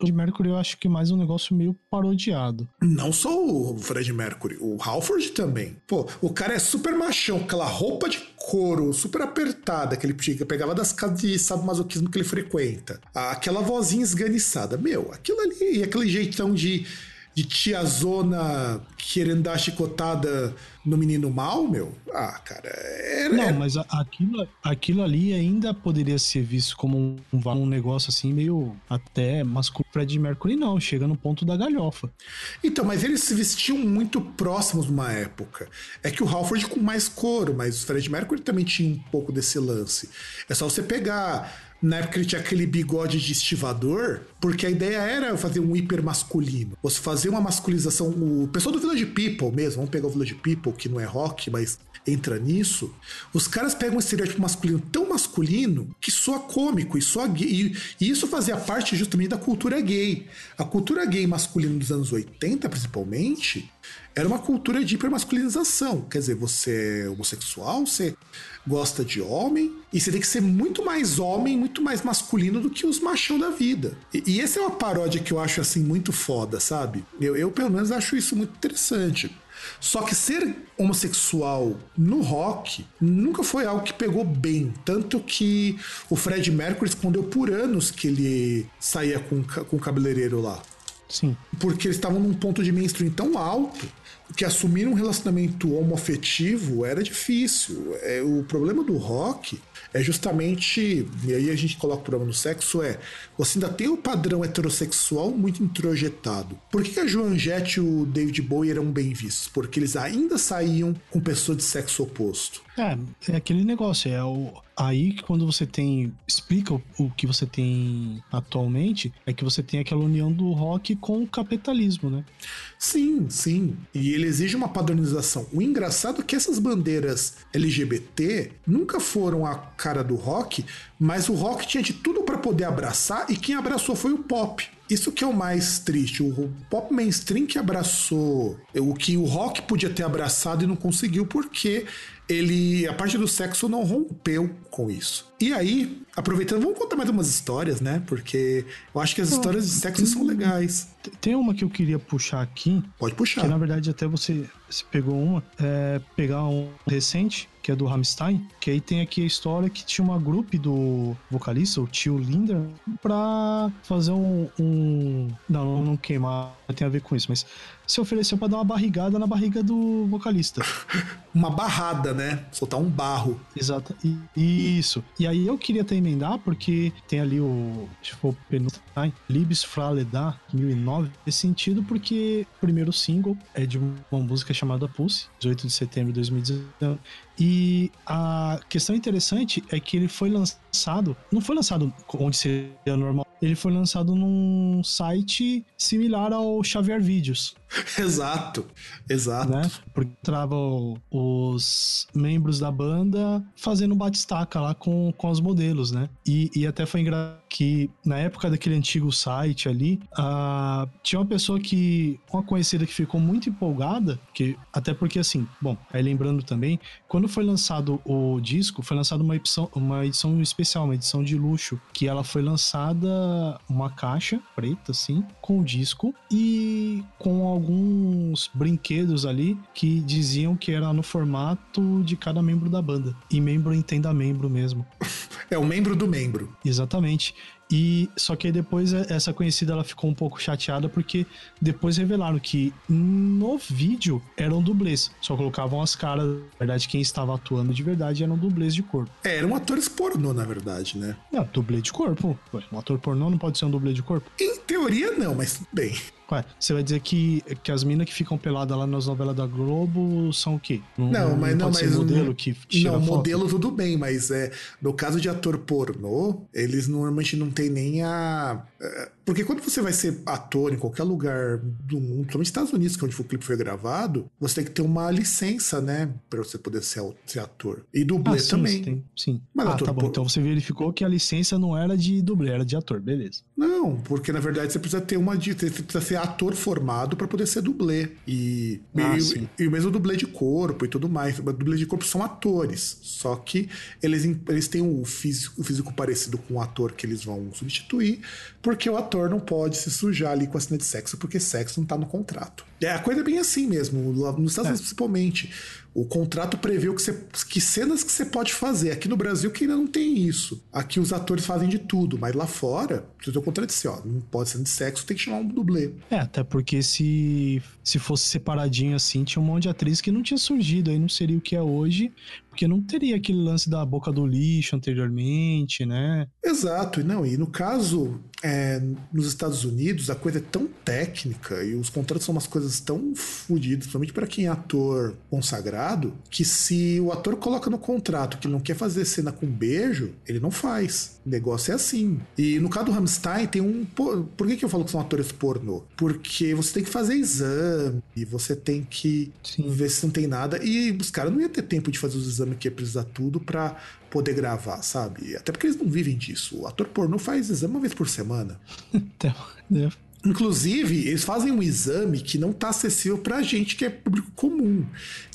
S2: de Mercury eu acho que é mais um negócio meio parodiado.
S1: Não só o Fred Mercury, o Halford também. Pô, o cara é super machão, aquela roupa de couro super apertada que ele pega- pegava das casas de sadomasoquismo que ele frequenta. Aquela vozinha esganiçada. Meu, aquilo ali, e aquele jeitão de, de tiazona querendo dar chicotada no menino mal, meu. Ah, cara. Era,
S2: Não,
S1: era-
S2: mas aquilo, aquilo ali ainda poderia ser visto como um, um negócio assim meio até masculino. Fred Mercury não, chega no ponto da galhofa.
S1: Então, mas eles se vestiam muito próximos numa época. É que o Halford com mais couro, mas o Fred Mercury também tinha um pouco desse lance. É só você pegar. Na época ele tinha aquele bigode de estivador, porque a ideia era fazer um hiper masculino. Você fazer uma masculização. O pessoal do Village People mesmo, vamos pegar o Village People, que não é rock, mas entra nisso. Os caras pegam um estereótipo masculino tão masculino que soa cômico e soa gay. E, isso fazia parte justamente da cultura gay. A cultura gay masculina dos anos 80, principalmente, era uma cultura de hipermasculinização. Quer dizer, você é homossexual, você gosta de homem, e você tem que ser muito mais homem, muito mais masculino do que os machão da vida. E, e essa é uma paródia que eu acho assim muito foda, sabe? Eu, eu pelo menos acho isso muito interessante. Só que ser homossexual no rock nunca foi algo que pegou bem. Tanto que o Fred Mercury escondeu por anos que ele saía com, com o cabeleireiro lá.
S2: Sim.
S1: Porque eles estavam num ponto de mainstream tão alto que assumir um relacionamento homoafetivo era difícil. É, o problema do rock é justamente, e aí a gente coloca o problema no sexo, é você ainda tem o padrão heterossexual muito introjetado. Por que, a Joan Jett e o David Bowie eram bem vistos? Porque eles ainda saíam com pessoas de sexo oposto.
S2: É, é aquele negócio, é o, aí que quando você tem, explica o, o que você tem atualmente, é que você tem aquela união do rock com o capitalismo, né?
S1: Sim, sim. E ele exige uma padronização. O engraçado é que essas bandeiras LGBT nunca foram a cara do rock, mas o rock tinha de tudo para poder abraçar e quem abraçou foi o pop. Isso que é o mais triste. O pop mainstream que abraçou o que o rock podia ter abraçado e não conseguiu porque ele, a parte do sexo não rompeu com isso. E aí, aproveitando, vamos contar mais umas histórias, né? Porque eu acho que as histórias de sexo são legais.
S2: Tem uma que eu queria puxar aqui,
S1: Pode puxar.
S2: que na verdade até você, você pegou uma, é pegar um recente, que é do Rammstein, que aí tem aqui a história que tinha uma grupo do vocalista, o tio Linder, pra fazer um, um- Não, não queimar, tem a ver com isso, mas se ofereceu pra dar uma barrigada na barriga do vocalista.
S1: Uma barrada, né? Soltar um barro.
S2: Exato. E- Isso. E aí eu queria até emendar, porque tem ali o. For penúltimo, Libes Fraleda 2009. Nesse sentido, porque o primeiro single é de uma música chamada Pulse, 18 de setembro de 2019. E a questão interessante é que ele foi lançado. Não foi lançado onde seria normal. Ele foi lançado num site similar ao Xavier Vídeos
S1: Exato, exato.
S2: né? Porque entravam os membros da banda fazendo batistaca lá com, com os modelos, né? E, e até foi engraçado que na época daquele antigo site ali, ah, tinha uma pessoa que, uma conhecida que ficou muito empolgada, que até porque assim, bom, aí lembrando também, quando foi lançado o disco, foi lançada uma edição, uma edição especial, uma edição de luxo, que ela foi lançada uma caixa preta, assim, com o disco e com alguns brinquedos ali que diziam que era no formato de cada membro da banda. E membro entenda membro mesmo.
S1: É o membro do membro.
S2: Exatamente. E só que aí depois é, essa conhecida ela ficou um pouco chateada porque depois revelaram que no vídeo eram dublês, só colocavam as caras. Na verdade, quem estava atuando de verdade eram dublês de corpo.
S1: É, eram atores pornô, na verdade, né?
S2: Não, dublê de corpo. Um ator pornô não pode ser um dublê de corpo.
S1: Em teoria, não, mas bem.
S2: Ué, você vai dizer que, que as minas que ficam peladas lá nas novelas da Globo são o quê?
S1: Não, mas não,
S2: pode
S1: mas
S2: modelo
S1: não-
S2: que tira
S1: Não,
S2: foto?
S1: modelo tudo bem, mas é no caso de ator pornô, eles normalmente não tem nem a porque quando você vai ser ator em qualquer lugar do mundo, principalmente nos Estados Unidos, que é onde o clipe foi gravado, você tem que ter uma licença, né, Pra você poder ser, ser ator. E dublê
S2: Ah, sim,
S1: também.
S2: Tem, sim.
S1: Mas
S2: ah,
S1: ator
S2: tá bom.
S1: por-
S2: Então você verificou que a licença não era de dublê, era de ator, beleza.
S1: Não, porque na verdade você precisa ter uma. Você precisa ser ator formado pra poder ser dublê. E,
S2: Ah,
S1: e, e o mesmo dublê de corpo e tudo mais. Mas dublê de corpo são atores. Só que eles, eles têm o físico, o físico parecido com o ator que eles vão substituir, porque o ator não pode se sujar ali com a cena de sexo, porque sexo não tá no contrato. É, a coisa é bem assim mesmo, nos Estados Unidos é. principalmente. O contrato prevê que, você, que cenas que você pode fazer. Aqui no Brasil que ainda não tem isso. Aqui os atores fazem de tudo, mas lá fora, você tem o contrato de ó, não pode ser de sexo, tem que chamar um dublê.
S2: É, até porque se, se fosse separadinho assim, tinha um monte de atriz que não tinha surgido, aí não seria o que é hoje, porque não teria aquele lance da boca do lixo anteriormente, né?
S1: Exato, não, e no caso, é, nos Estados Unidos, a coisa é tão técnica e os contratos são umas coisas tão fodidas, principalmente para quem é ator consagrado, que se o ator coloca no contrato que não quer fazer cena com beijo, ele não faz. O negócio é assim. E no caso do Rammstein, tem um. Por que, que eu falo que são atores pornô? Porque você tem que fazer exame, e você tem que Sim. ver se não tem nada. E os caras não iam ter tempo de fazer os exames que ia precisar tudo para poder gravar, sabe? Até porque eles não vivem disso. O ator pornô faz exame uma vez por semana.
S2: Então, né?
S1: Inclusive, eles fazem um exame que não está acessível para a gente, que é público comum,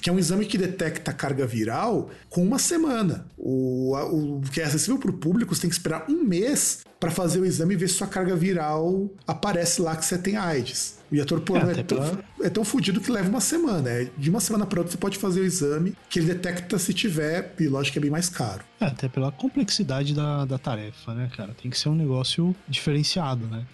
S1: que é um exame que detecta carga viral com uma semana. O, o que é acessível para o público, você tem que esperar um mês para fazer o exame e ver se sua carga viral aparece lá que você tem AIDS. O ator pornô é, é, tão, é tão fodido que leva uma semana. É, de uma semana para outra você pode fazer o exame que ele detecta se tiver, e lógico que é bem mais caro.
S2: É, até pela complexidade da, da tarefa, né, cara? Tem que ser um negócio diferenciado, né?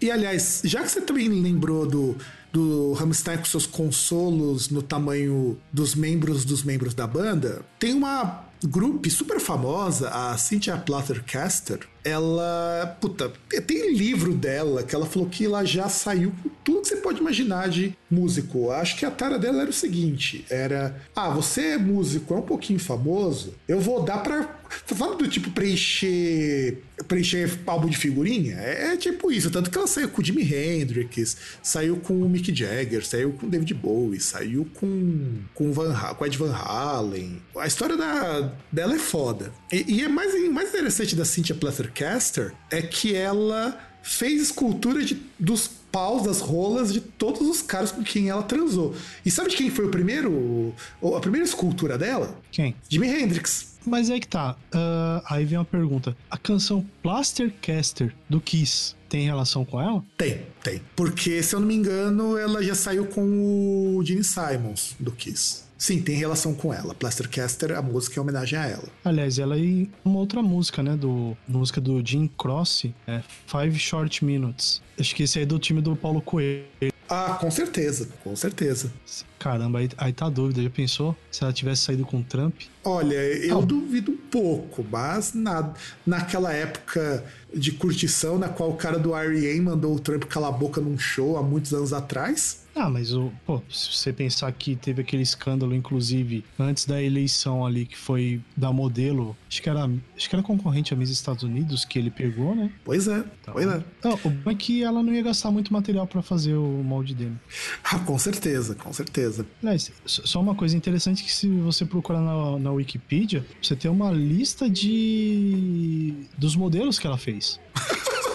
S1: E aliás, já que você também lembrou do, do Rammstein com seus consolos no tamanho dos membros dos membros da banda, tem uma grupo super famosa, a Cynthia Plattercaster, ela. Puta, tem livro dela que ela falou que ela já saiu com tudo que você pode imaginar de músico. Acho que a tara dela era o seguinte: era. Ah, você é músico, é um pouquinho famoso, eu vou dar pra. Você fala do tipo preencher. preencher álbum de figurinha? É, é, tipo isso. Tanto que ela saiu com o Jimi Hendrix, saiu com o Mick Jagger, saiu com o David Bowie, saiu com, com, Van, com Ed Van Halen. A história da, dela é foda. E, e é mais, mais interessante da Cynthia Plaster Caster é que ela fez escultura de, dos paus, das rolas de todos os caras com quem ela transou. E sabe de quem foi o primeiro. A primeira escultura dela?
S2: Quem?
S1: Jimi Hendrix.
S2: Mas é que tá. Uh, aí vem uma pergunta. A canção Plastercaster do Kiss tem relação com ela?
S1: Tem, tem. Porque, se eu não me engano, ela já saiu com o Gene Simons do Kiss. Sim, tem relação com ela. Plastercaster, a música é homenagem a ela.
S2: Aliás, ela e uma outra música, né? Do música do Jim Cross, é Five Short Minutes. Acho que esse aí é do time do Paulo Coelho.
S1: Ah, com certeza, com certeza.
S2: Caramba, aí, aí tá a dúvida. Já pensou se ela tivesse saído com o Trump?
S1: Olha, eu ah. duvido um pouco, mas na, naquela época de curtição na qual o cara do R.E.M. mandou o Trump calar a boca num show há muitos anos atrás,
S2: ah, mas o, pô, se você pensar que teve aquele escândalo, inclusive, antes da eleição ali, que foi da modelo, acho que era, acho que era concorrente a Miss Estados Unidos, que ele pegou, né?
S1: Pois é, então, pois é.
S2: Não, o bom é que ela não ia gastar muito material para fazer o molde dele.
S1: Ah, com certeza, com certeza.
S2: Aliás, só uma coisa interessante que se você procurar na, na Wikipedia, você tem uma lista de dos modelos que ela fez.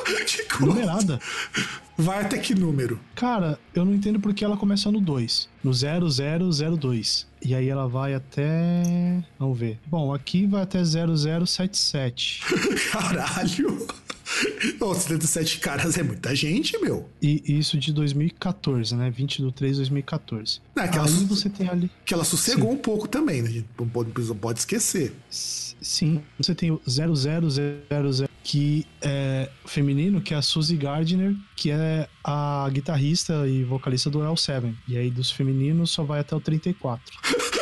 S2: Numerada.
S1: Vai até que número?
S2: Cara, eu não entendo porque ela começa no 2. No 0002. E aí ela vai até. Vamos ver. Bom, aqui vai até 0077.
S1: Caralho! Oh, 77 caras é muita gente, meu.
S2: E isso de 2014, né? 20 de 3 de 2014.
S1: Não, que Aí você tem ali. Que ela sossegou Sim. um pouco também, né? A gente não pode, pode esquecer.
S2: Sim, você tem o 0000 que é feminino, que é a Suzy Gardner, que é a guitarrista e vocalista do L7. E aí dos femininos só vai até o 34.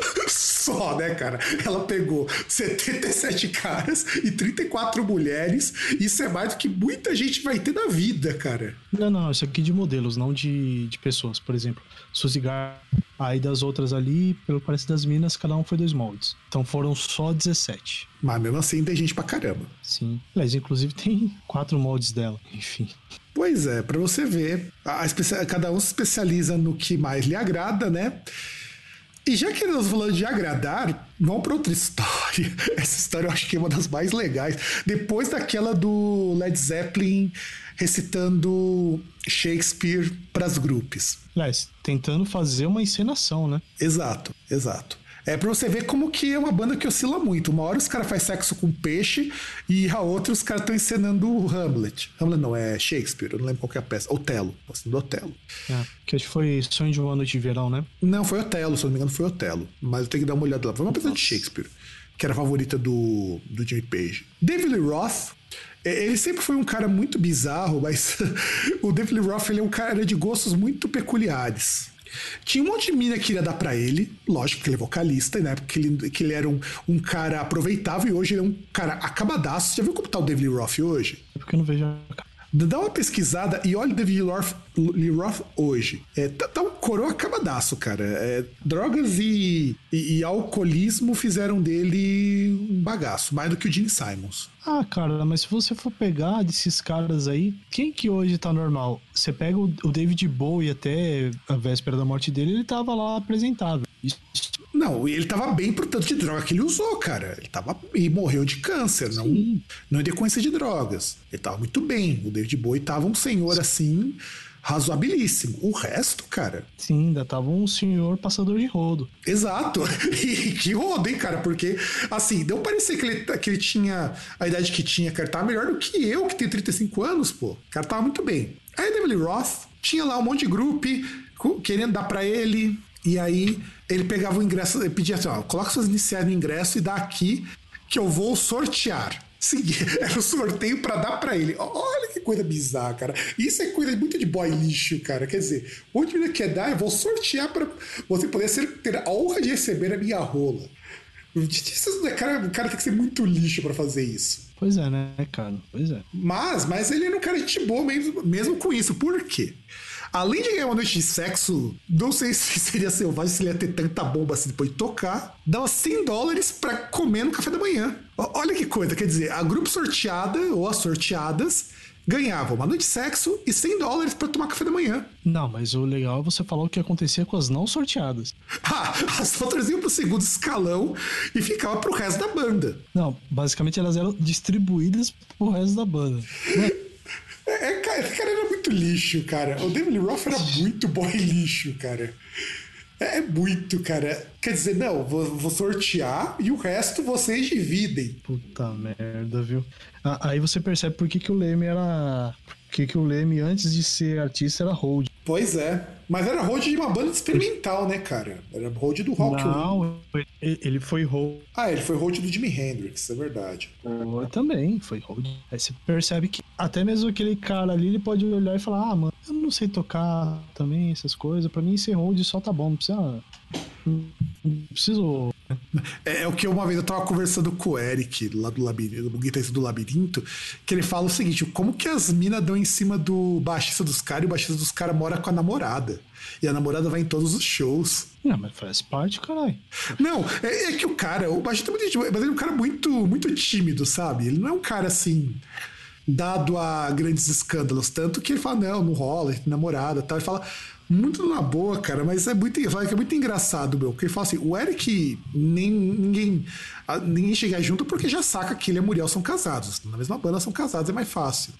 S1: só, né, cara? Ela pegou 77 caras e 34 mulheres. Isso é mais do que muita gente vai ter na vida, cara.
S2: Não, não, isso aqui de modelos, não de, de pessoas. Por exemplo, Suzy Gardner. Aí das outras ali, pelo que parece das minas, cada um foi dois moldes. Então foram só 17.
S1: Mas mesmo assim tem gente pra caramba.
S2: Sim. Aliás, inclusive tem quatro moldes dela. Enfim.
S1: Pois é, para você ver, a, a, cada um se especializa no que mais lhe agrada, né? E já que nós falamos de agradar, vamos para outra história. Essa história eu acho que é uma das mais legais. Depois daquela do Led Zeppelin recitando Shakespeare para as grupos.
S2: Aliás, tentando fazer uma encenação, né?
S1: Exato, exato. É pra você ver como que é uma banda que oscila muito. Uma hora os caras fazem sexo com peixe e a outra os caras estão encenando o Hamlet. Hamlet não, é Shakespeare, eu não lembro qual que é a peça. Otelo, assim, do Otelo.
S2: É, que acho que foi Sonho de uma Noite de Verão, né?
S1: Não, foi Otelo, se eu não me engano foi Otelo. Mas eu tenho que dar uma olhada lá. Foi uma peça de Shakespeare, que era a favorita do, do Jimmy Page. David Lee Roth, ele sempre foi um cara muito bizarro, mas o David Lee Roth ele é um cara de gostos muito peculiares. Tinha um monte de mina que queria dar pra ele, lógico, porque ele é vocalista, né? Porque ele, que ele era um, um cara aproveitável e hoje ele é um cara acabadaço. Você já viu como tá o David Roth hoje?
S2: É porque eu não vejo a
S1: Dá uma pesquisada e olha o David Roth, Roth hoje. É, tá, tá um coroa acabadaço, cara. É, drogas e, e, e, alcoolismo fizeram dele um bagaço, mais do que o Gene Simons.
S2: Ah, cara, mas se você for pegar desses caras aí, quem que hoje tá normal? Você pega o, o David Bowie até a véspera da morte dele, ele tava lá apresentável. Isso
S1: não, ele tava bem pro tanto de droga que ele usou, cara. Ele tava e morreu de câncer, não, não em decorrência de drogas. Ele tava muito bem. O David Bowie tava um senhor assim, razoabilíssimo. O resto, cara.
S2: Sim, ainda tava um senhor passador de rodo.
S1: Exato. E que rodo, hein, cara? Porque, assim, deu parecer que ele, que ele tinha a idade que tinha, cara. Tava melhor do que eu, que tenho 35 anos, pô. O cara tava muito bem. Aí, David Roth tinha lá um monte de grupo querendo dar para ele. E aí ele pegava o ingresso, ele pedia assim: ó, coloca suas iniciais no ingresso e dá aqui que eu vou sortear. Era o sorteio para dar para ele. Olha que coisa bizarra, cara. Isso é coisa muito de boy lixo, cara. Quer dizer, o que ele quer dar, eu vou sortear para você poder ser, ter a honra de receber a minha rola. Cara, o cara tem que ser muito lixo para fazer isso.
S2: Pois é, né, cara? Pois é.
S1: Mas, mas ele era um cara de gente boa mesmo, mesmo com isso. Por quê? Além de ganhar uma noite de sexo, não sei se seria selvagem, se ele ia ter tanta bomba assim depois de tocar, dava 100 dólares pra comer no café da manhã. Olha que coisa, quer dizer, a grupo sorteada ou as sorteadas ganhavam uma noite de sexo e 100 dólares para tomar café da manhã.
S2: Não, mas o legal é você falar o que acontecia com as não sorteadas.
S1: Ah, as outras iam pro segundo escalão e ficava pro resto da banda.
S2: Não, basicamente elas eram distribuídas pro resto da banda.
S1: É, é, cara, cara era muito lixo, cara. O David Roth era muito boy lixo, cara. É, é muito, cara. Quer dizer, não, vou, vou, sortear e o resto vocês dividem.
S2: Puta merda, viu? Ah, aí você percebe por que, que o Leme era. Por que, que o Leme, antes de ser artista, era hold.
S1: Pois é. Mas era hold de uma banda experimental, né, cara? Era hold do rock.
S2: Não, ele foi hold.
S1: Ah, ele foi hold do Jimi Hendrix, é verdade.
S2: Eu também, foi hold. Aí você percebe que até mesmo aquele cara ali, ele pode olhar e falar: ah, mano, eu não sei tocar também, essas coisas. Pra mim, ser hold só tá bom, não precisa. Não preciso.
S1: É, é, o que uma vez eu tava conversando com o Eric, lá do labirinto, o guitarrista do labirinto, que ele fala o seguinte: como que as minas dão em cima do baixista dos caras e o baixista dos caras mora com a namorada? E a namorada vai em todos os shows.
S2: Não, mas faz parte, caralho.
S1: Não, é, é, que o cara, o baixista é muito mas ele é um cara muito, muito tímido, sabe? Ele não é um cara assim dado a grandes escândalos. Tanto que ele fala, não, não rola, namorada tal. Ele fala muito na boa, cara, mas é muito, é muito engraçado, meu. Porque ele fala assim, o Eric, nem, ninguém, ninguém chega junto porque já saca que ele e a Muriel são casados. Na mesma banda são casados, é mais fácil.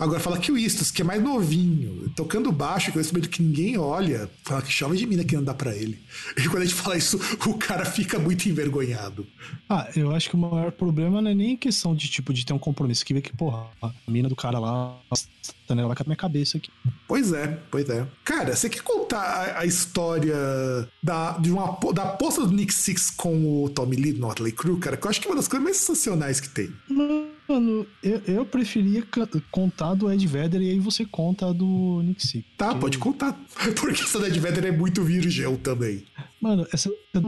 S1: Agora, fala que o Istos, que é mais novinho, tocando baixo, com esse medo que ninguém olha, fala que chove de mina que dá pra ele. E quando a gente fala isso, o cara fica muito envergonhado.
S2: Ah, eu acho que o maior problema não é nem questão de, tipo, de ter um compromisso. Que vê que, porra, a mina do cara lá, ela vai cair minha cabeça aqui.
S1: Pois é, pois é. Cara, você quer contar a, a história da, de uma, da aposta do Nick Six com o Tommy Lee no Motley Crue, cara? Que eu acho que é uma das coisas mais sensacionais que tem.
S2: Mano, eu, eu preferia contar do Ed Vedder e aí você conta a do Nick Six.
S1: Tá, pode contar. Porque essa do Ed Vedder é muito virgem também.
S2: Mano, essa é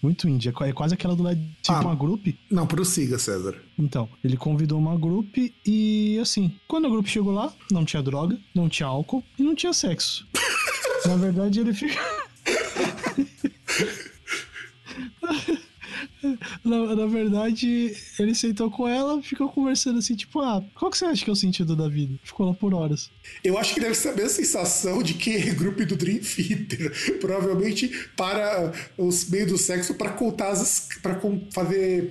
S2: muito índia. É quase aquela do Led tipo ah, uma grupo.
S1: Não, prossiga, César.
S2: Então, ele convidou uma grupo e assim, quando a grupo chegou lá, não tinha droga, não tinha álcool e não tinha sexo. Na verdade, ele fica. na, na, verdade, ele sentou com ela, ficou conversando assim, tipo, ah, qual que você acha que é o sentido da vida? Ficou lá por horas.
S1: Eu acho que deve ser a mesma sensação de quem é grupo do Dream Theater. Provavelmente para os meios do sexo para contar as. para fazer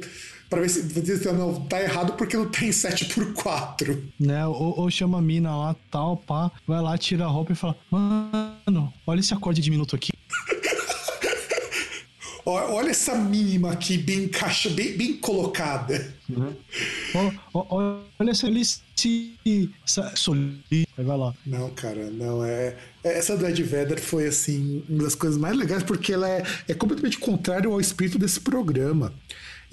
S1: para ver se dizer, não, tá errado porque não tem 7 por 4
S2: Né? Ou, ou, chama a mina lá, tal, pá, vai lá, tira a roupa e fala: Mano, olha esse acorde diminuto aqui.
S1: Olha essa mínima aqui, bem encaixa, bem, bem colocada.
S2: Uhum. Olha essa se Vai lá.
S1: Não, cara, não. É, essa do Ed Vedder foi, assim, uma das coisas mais legais, porque ela é, é completamente contrário ao espírito desse programa.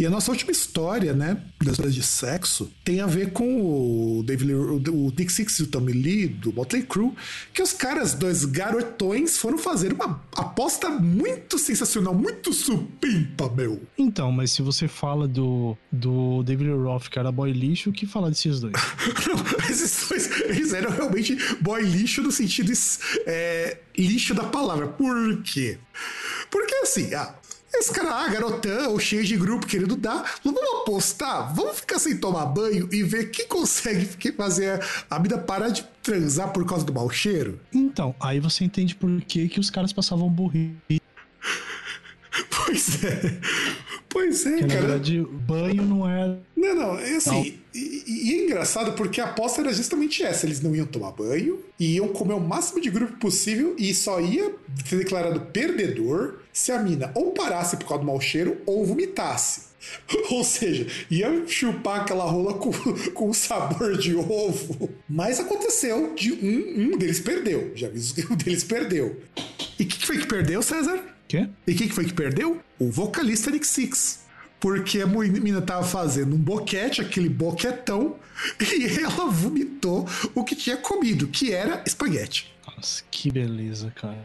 S1: E a nossa última história, né, das histórias de sexo, tem a ver com o David, o, o Nick Six e o Tommy Lee do Motley Crue, que os caras, dois garotões, foram fazer uma aposta muito sensacional, muito supimpa, meu.
S2: Então, mas se você fala do, do David Roth, que era boy lixo, o que falar desses dois?
S1: esses dois, eles eram realmente boy lixo no sentido é, lixo da palavra. Por quê? Porque assim, ah, esse cara, ah, garotão, cheio de grupo querendo dar. Vamos apostar, vamos ficar sem tomar banho e ver quem consegue fazer a vida parar de transar por causa do mau cheiro?
S2: Então, aí você entende por que, que os caras passavam burrice.
S1: Pois é. Pois é,
S2: que,
S1: cara.
S2: Na verdade, banho não é.
S1: Não, não, é assim. E, e, é engraçado porque a aposta era justamente essa: eles não iam tomar banho, iam comer o máximo de grupo possível e só ia ser declarado perdedor se a mina ou parasse por causa do mau cheiro ou vomitasse. Ou seja, ia chupar aquela rola com, com sabor de ovo. Mas aconteceu de um, um deles perdeu. Já vi que um deles perdeu. E o que, que foi que perdeu, César?
S2: Quê?
S1: E quem que foi que perdeu? O vocalista Nick Six. Porque a menina tava fazendo um boquete, aquele boquetão, e ela vomitou o que tinha comido, que era espaguete.
S2: Nossa, que beleza, cara.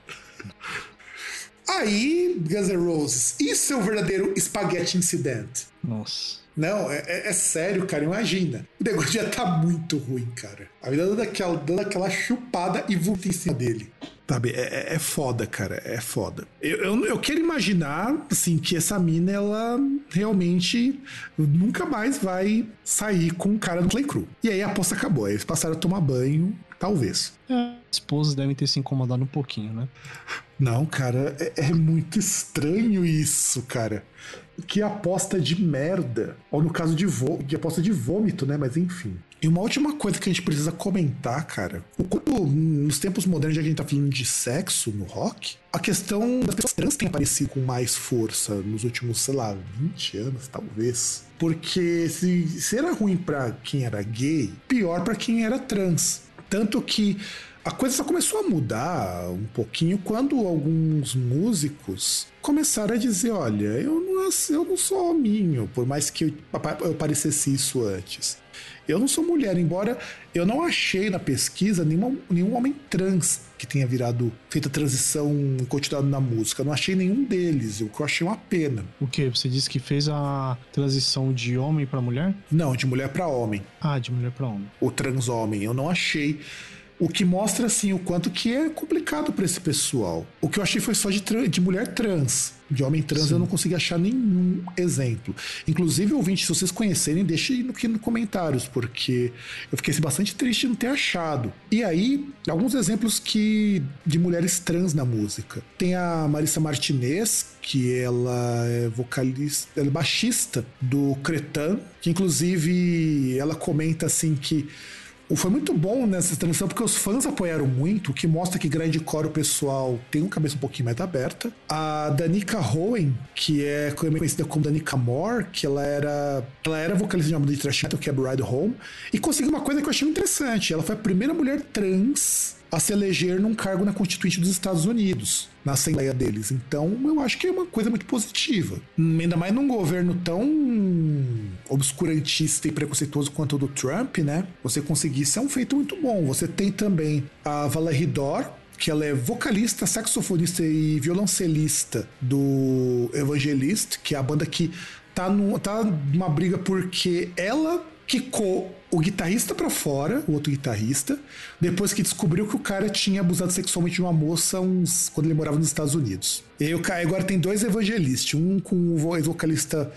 S1: Aí, Guns N' Roses, isso é o um verdadeiro espaguete incident.
S2: Nossa.
S1: Não, é, é, é, sério, cara. Imagina. O negócio já tá muito ruim, cara. A vida dando aquela, dando aquela chupada e vulta em cima dele. Sabe, é, é, é foda, cara. É foda. Eu, eu, eu, quero imaginar, assim, que essa mina, ela realmente nunca mais vai sair com o cara do Play Crew. E aí a aposta acabou. Aí eles passaram a tomar banho, talvez.
S2: É, esposas devem ter se incomodado um pouquinho, né?
S1: Não, cara, é, é muito estranho isso, cara que aposta de merda. Ou no caso de, de aposta de vômito, né? Mas enfim. E uma última coisa que a gente precisa comentar, cara. Como nos tempos modernos, já que a gente tá falando de sexo no rock, a questão das pessoas trans tem aparecido com mais força nos últimos, sei lá, 20 anos, talvez. Porque se, se era ruim para quem era gay, pior para quem era trans. Tanto que a coisa só começou a mudar um pouquinho quando alguns músicos começaram a dizer: olha, eu não, eu não sou hominho, por mais que eu, eu parecesse isso antes. Eu não sou mulher, embora eu não achei na pesquisa nenhum, nenhum homem trans que tenha virado, feito a transição e continuado na música. Eu não achei nenhum deles, o que eu achei uma pena.
S2: O que? Você disse que fez a transição de homem para mulher?
S1: Não, de mulher para homem.
S2: Ah, de mulher para homem.
S1: O trans homem. Eu não achei. O que mostra, assim, o quanto que é complicado para esse pessoal. O que eu achei foi só de, de mulher trans. De homem trans Sim. eu não consegui achar nenhum exemplo. Inclusive, ouvinte, se vocês conhecerem, deixem aqui nos comentários, porque eu fiquei bastante triste de não ter achado. E aí, alguns exemplos que de mulheres trans na música. Tem a Marissa Martinez, que ela é vocalista, ela é baixista do Cretan, que inclusive ela comenta assim que foi muito bom nessa transição porque os fãs apoiaram muito, o que mostra que grande core o pessoal tem uma cabeça um pouquinho mais aberta. A Danica Rowan, que é conhecida como Danica Moore, que ela era ela era vocalista de uma banda de thrash metal que é Ride Home, e conseguiu uma coisa que eu achei interessante. Ela foi a primeira mulher trans a se eleger num cargo na Constituinte dos Estados Unidos, na Assembleia deles. Então, eu acho que é uma coisa muito positiva. Ainda mais num governo tão obscurantista e preconceituoso quanto o do Trump, né? Você conseguir isso é um feito muito bom. Você tem também a Valerie Dor, que ela é vocalista, saxofonista e violoncelista do Evangelist, que é a banda que tá, no, tá numa briga porque ela quicou o guitarrista para fora, o outro guitarrista, depois que descobriu que o cara tinha abusado sexualmente de uma moça uns, quando ele morava nos Estados Unidos. E aí, agora tem dois evangelistas, um com o ex-vocalista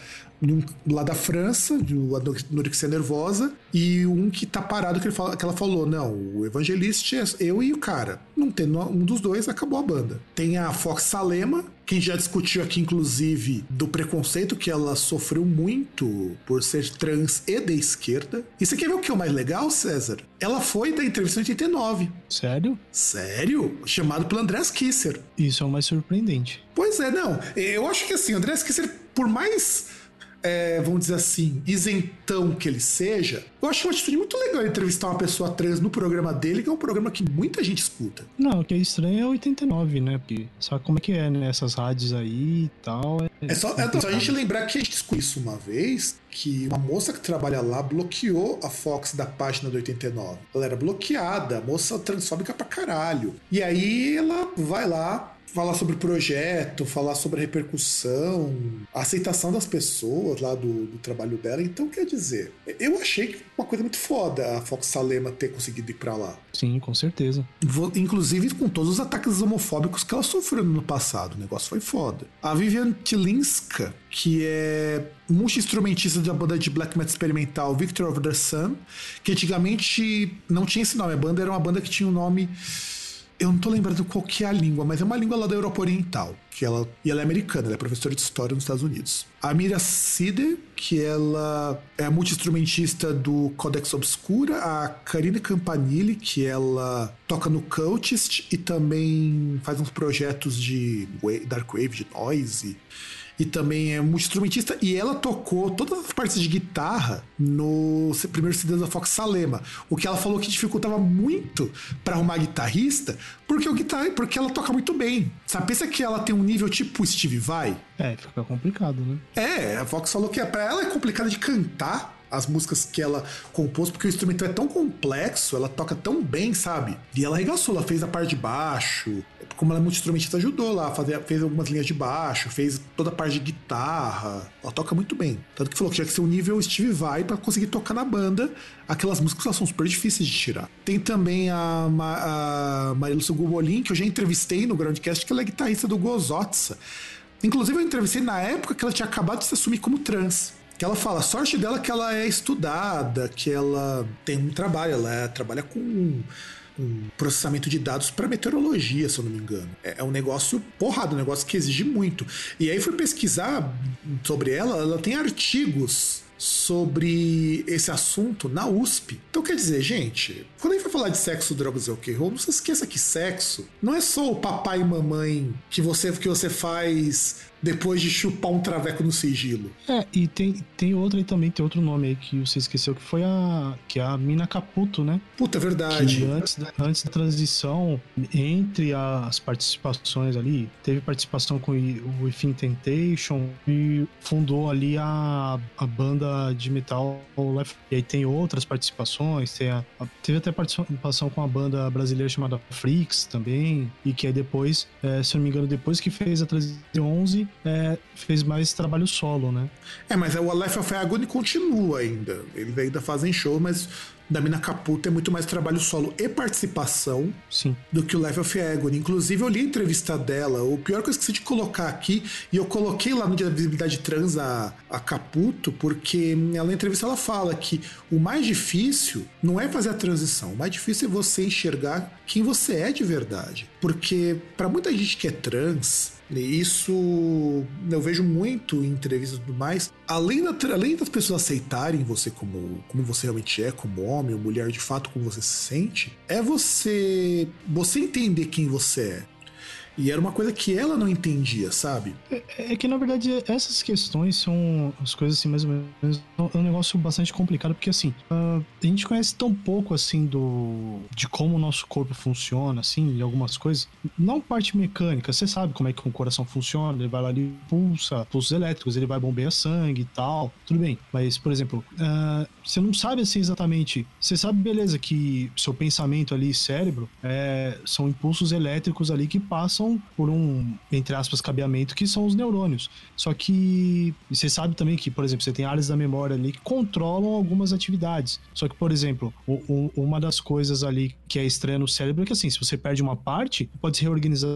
S1: lá da França, do anorexia nervosa, e um que tá parado que, fala, que ela falou: não, o evangelista é eu e o cara. Não tendo um dos dois, acabou a banda. Tem a Fox Salema, que a gente já discutiu aqui, inclusive, do preconceito que ela sofreu muito por ser trans e de esquerda. E você quer ver o que é o mais legal, César? Ela foi da entrevista 89.
S2: Sério?
S1: Sério? Chamado pelo Andrés Kisser.
S2: Isso é o mais surpreendente.
S1: Pois é, não. Eu acho que assim, o Andrés Kisser, por mais é, vamos dizer assim, isentão que ele seja, eu acho uma atitude muito legal entrevistar uma pessoa trans no programa dele, que é um programa que muita gente escuta.
S2: Não, o que é estranho é 89, né? Porque sabe como é que é, né? Essas rádios aí e tal.
S1: É, é só, é, só a gente lembrar que a gente discutiu isso uma vez, que uma moça que trabalha lá bloqueou a Fox da página do 89. Ela era bloqueada, moça transfóbica pra caralho. E aí ela vai lá, falar sobre o projeto, falar sobre a repercussão, a aceitação das pessoas lá do, do, trabalho dela. Então, quer dizer, eu achei uma coisa muito foda a Fox Salema ter conseguido ir pra lá.
S2: Sim, com certeza.
S1: Inclusive com todos os ataques homofóbicos que ela sofreu no passado. O negócio foi foda. A Vivian Tilinska, que é multi-instrumentista da banda de black metal experimental Victor of the Sun, que antigamente não tinha esse nome. A banda era uma banda que tinha o um nome eu não tô lembrando qual que é a língua, mas é uma língua lá da Europa Oriental. Que ela, e ela é americana, ela é professora de história nos Estados Unidos. A Mira Sider, que ela é multi-instrumentista do Codex Obscura. A Karine Campanile, que ela toca no Cultist e também faz uns projetos de Dark Wave, de noise e também é multi-instrumentista, e ela tocou todas as partes de guitarra no primeiro CD da Fox Salema. O que ela falou que dificultava muito para arrumar guitarrista, porque o guitarra, porque ela toca muito bem. Sabe, pensa que ela tem um nível tipo Steve Vai?
S2: É, fica complicado, né?
S1: É, a Fox falou que para ela é complicado de cantar as músicas que ela compôs, porque o instrumento é tão complexo, ela toca tão bem, sabe? E ela arregaçou, ela fez a parte de baixo, como ela é multi-instrumentista, ajudou lá, fazer, fez algumas linhas de baixo, fez toda a parte de guitarra. Ela toca muito bem. Tanto que falou que tinha que ser um nível Steve Vai para conseguir tocar na banda. Aquelas músicas elas são super difíceis de tirar. Tem também a, a Marilson Gubolin, que eu já entrevistei no Groundcast, que ela é guitarrista do Gozotsa. Inclusive, eu entrevistei na época que ela tinha acabado de se assumir como trans que ela fala, sorte dela é que ela é estudada, que ela tem um trabalho, ela é, trabalha com um, processamento de dados para meteorologia, se eu não me engano. É, é, um negócio porrado, um negócio que exige muito. E aí fui pesquisar sobre ela, ela tem artigos sobre esse assunto na USP. Então quer dizer, gente, quando a gente vai falar de sexo, drogas e rock roll, não se esqueça que sexo não é só o papai e mamãe que você que você faz depois de chupar um traveco no sigilo.
S2: É, e tem, tem outra aí também, tem outro nome aí que você esqueceu, que foi a. que é a Mina Caputo, né?
S1: Puta, é verdade.
S2: Antes, da, antes da transição, entre as participações ali, teve participação com o Within Temptation e fundou ali a, a banda de metal Life. E aí tem outras participações, tem a, a, teve até participação com a banda brasileira chamada Freaks também, e que aí depois, é, se eu não me engano, depois que fez a transição 11, é, fez mais trabalho solo, né?
S1: É, mas o Life of Agony continua ainda. Eles ainda fazem show, mas da Mina Caputa é muito mais trabalho solo e participação
S2: Sim.
S1: do que o Life of Agony. Inclusive, eu li a entrevista dela. O pior que eu esqueci de colocar aqui, e eu coloquei lá no Dia da Visibilidade Trans a, a Caputo, porque ela, na entrevista ela fala que o mais difícil não é fazer a transição, o mais difícil é você enxergar quem você é de verdade. Porque, para muita gente que é trans, isso eu vejo muito em entrevistas e tudo mais. Além, da, além das pessoas aceitarem você como, como você realmente é, como homem ou mulher, de fato, como você se sente, é você, você entender quem você é. E era uma coisa que ela não entendia, sabe?
S2: É, é, que, na verdade, essas questões são as coisas assim, mais ou menos. É um negócio bastante complicado, porque assim, uh, a gente conhece tão pouco assim do. de como o nosso corpo funciona, assim, e algumas coisas. Não parte mecânica, você sabe como é que o coração funciona, ele vai lá e pulsa, pulsos elétricos, ele vai bombear sangue e tal. Tudo bem. Mas, por exemplo, uh, você não sabe assim exatamente. Você sabe, beleza, que seu pensamento ali, cérebro, é, são impulsos elétricos ali que passam por um, entre aspas, cabeamento, que são os neurônios. Só que você sabe também que, por exemplo, você tem áreas da memória ali que controlam algumas atividades. Só que, por exemplo, o, o, uma das coisas ali que é estranha no cérebro é que, assim, se você perde uma parte, pode se reorganizar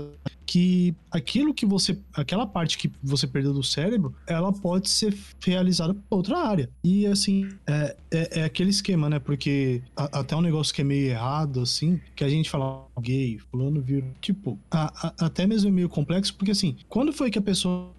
S2: que aquilo que você. aquela parte que você perdeu do cérebro, ela pode ser realizada por outra área. E assim, é, é, é aquele esquema, né? Porque a, até um negócio que é meio errado, assim, que a gente fala gay, fulano vira. Tipo, a, a, até mesmo é meio complexo, porque assim, quando foi que a pessoa.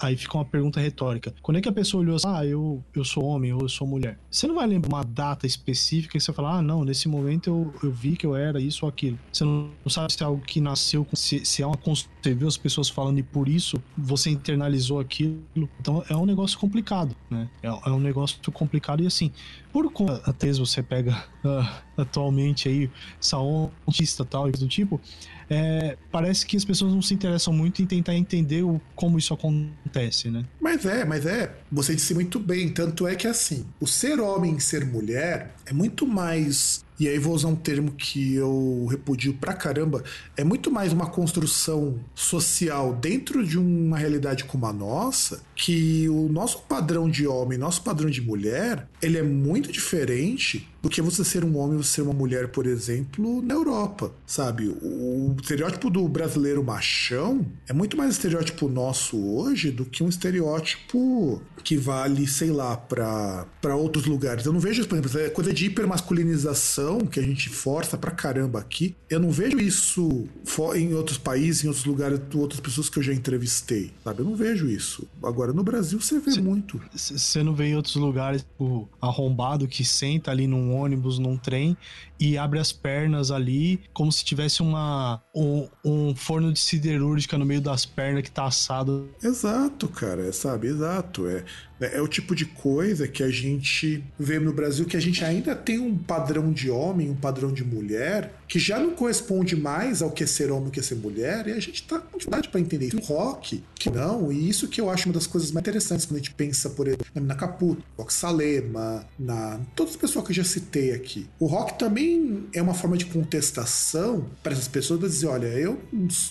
S2: Aí fica uma pergunta retórica. Quando é que a pessoa olhou assim, ah, eu, eu sou homem ou eu sou mulher? Você não vai lembrar uma data específica e você fala, ah, não, nesse momento eu, eu vi que eu era isso ou aquilo. Você não, não sabe se é algo que nasceu, se, se é uma você viu as pessoas falando e por isso você internalizou aquilo. Então é um negócio complicado, né? É, é um negócio complicado e assim, por conta, até você pega uh, atualmente aí, saúdista tal e do tipo, é, parece que as pessoas não se interessam muito em tentar entender o, como isso acontece, né?
S1: Mas é, mas é. Você disse muito bem. Tanto é que assim, o ser homem e ser mulher é muito mais e aí vou usar um termo que eu repudio pra caramba, é muito mais uma construção social dentro de uma realidade como a nossa, que o nosso padrão de homem, nosso padrão de mulher, ele é muito diferente do que você ser um homem, você ser uma mulher, por exemplo, na Europa, sabe? O estereótipo do brasileiro machão é muito mais estereótipo nosso hoje do que um estereótipo que vale, sei lá, para outros lugares. Eu não vejo, por exemplo, coisa de hipermasculinização que a gente força pra caramba aqui. Eu não vejo isso em outros países, em outros lugares, outras pessoas que eu já entrevistei, sabe? Eu não vejo isso. Agora, no Brasil, você vê
S2: cê,
S1: muito.
S2: Você não vê em outros lugares o arrombado que senta ali num ônibus, num trem e abre as pernas ali, como se tivesse uma, um, um forno de siderúrgica no meio das pernas que tá assado.
S1: Exato, cara, sabe? Exato. É, é, é o tipo de coisa que a gente vê no Brasil que a gente ainda tem um padrão de homem, um padrão de mulher, que já não corresponde mais ao que é ser homem, o que é ser mulher, e a gente tá com dificuldade para entender isso. O rock, que não, e isso que eu acho uma das coisas mais interessantes quando a gente pensa, por exemplo, na Caputo, Rock Salema, na todas as pessoas que eu já citei aqui. O rock também é uma forma de contestação para essas pessoas para dizer, olha, eu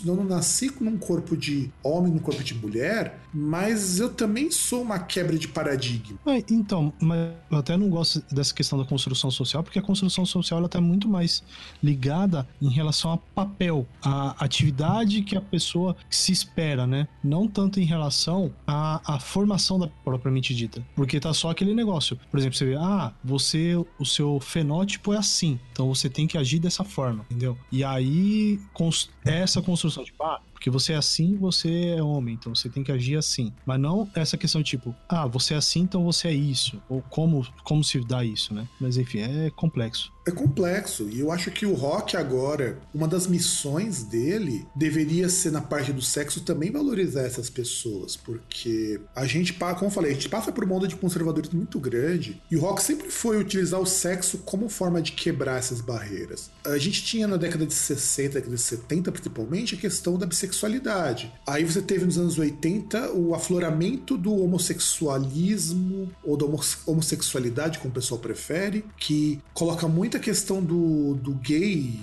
S1: não nasci num corpo de homem, num corpo de mulher, mas eu também sou uma quebra de paradigma.
S2: É, então, mas eu até não gosto dessa questão da construção social, porque a construção social ela tá muito mais ligada em relação a papel, a atividade que a pessoa se espera, né? Não tanto em relação à, à formação da propriamente dita. Porque tá só aquele negócio. Por exemplo, você vê, ah, você, o seu fenótipo é assim, então você tem que agir dessa forma, entendeu? E aí, essa construção, tipo, ah, porque você é assim, você é homem, então você tem que agir assim. Mas não essa questão tipo, ah, você é assim, então você é isso. Ou como, como se dá isso, né? Mas enfim, é complexo
S1: é complexo. E eu acho que o rock agora, uma das missões dele deveria ser na parte do sexo também valorizar essas pessoas, porque a gente, como eu falei, a gente passa por uma onda de conservadorismo muito grande e o rock sempre foi utilizar o sexo como forma de quebrar essas barreiras. A gente tinha na década de 60, década de 70 principalmente, a questão da bissexualidade. Aí você teve nos anos 80 o afloramento do homossexualismo ou da homossexualidade, como o pessoal prefere, que coloca muito muita questão do, do gay,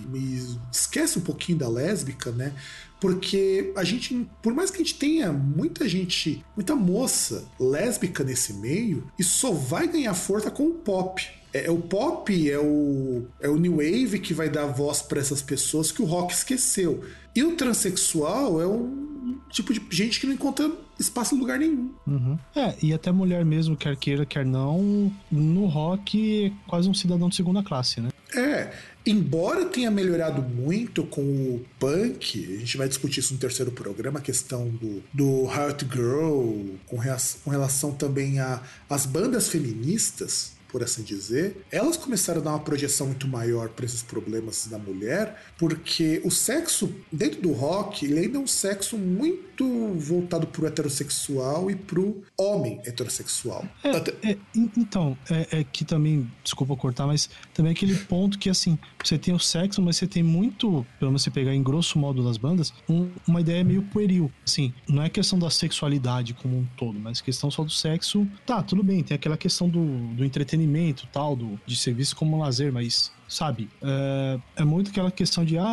S1: esquece um pouquinho da lésbica, né? Porque a gente, por mais que a gente tenha muita gente, muita moça lésbica nesse meio, isso só vai ganhar força com o pop. É, é o pop, é o, é o new wave que vai dar voz para essas pessoas que o rock esqueceu. E o transexual é um tipo de gente que não encontra espaço em lugar nenhum.
S2: Uhum. É, e até mulher mesmo, quer queira, quer não, no rock é quase um cidadão de segunda classe, né?
S1: É, embora tenha melhorado muito com o punk, a gente vai discutir isso no terceiro programa, a questão do, do Heart Girl, com, com relação também às bandas feministas, por assim dizer, elas começaram a dar uma projeção muito maior para esses problemas da mulher, porque o sexo dentro do rock, ele ainda é um sexo muito voltado pro heterossexual e pro homem heterossexual.
S2: É, é, então, é, é, que também, desculpa cortar, mas também aquele ponto que assim, você tem o sexo, mas você tem muito, pelo menos você pegar em grosso modo das bandas, um, uma ideia meio pueril. Assim, não é questão da sexualidade como um todo, mas questão só do sexo. Tá, tudo bem, tem aquela questão do, do entretenimento entretenimento tal, do, de serviço como lazer, mas sabe? É, é muito aquela questão de, ah,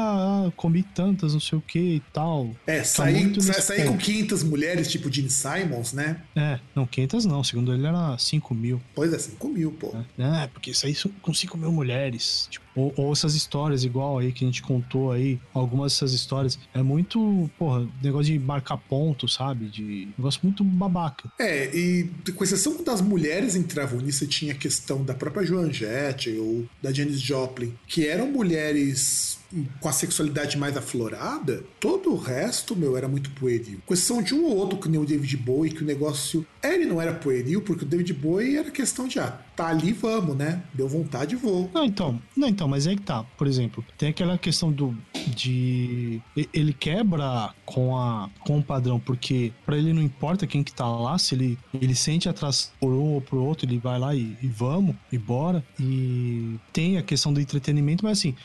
S2: ah, comi tantas, não sei o que e tal.
S1: É,
S2: Tá
S1: sair, sair com
S2: ponto.
S1: 500 mulheres, tipo Gene Simons, né?
S2: É, não, 500 não, segundo ele era 5 mil.
S1: Pois é, 5 mil, pô.
S2: né? É, porque são- com 5 mil mulheres. Tipo, ou, ou essas histórias igual aí que a gente contou aí, algumas dessas histórias. É muito, porra, negócio de marcar ponto, sabe? De negócio muito babaca.
S1: É, e com exceção das mulheres entravam nisso, tinha a questão da própria Joan Jett ou da Janis Joplin, que eram mulheres com a sexualidade mais aflorada, todo o resto, meu, era muito pueril. Com exceção de um ou outro, que nem o David Bowie, que o negócio. Ele não era pueril, porque o David Bowie era questão de, ah, tá ali, vamos, né? Deu vontade, vou.
S2: Não, então, não, então, mas é que tá. Por exemplo, tem aquela questão do de ele quebra com a com o padrão, porque pra ele não importa quem que tá lá, se ele ele sente atração por um ou pro outro, ele vai lá e, e vamos, e bora. E tem a questão do entretenimento, mas assim,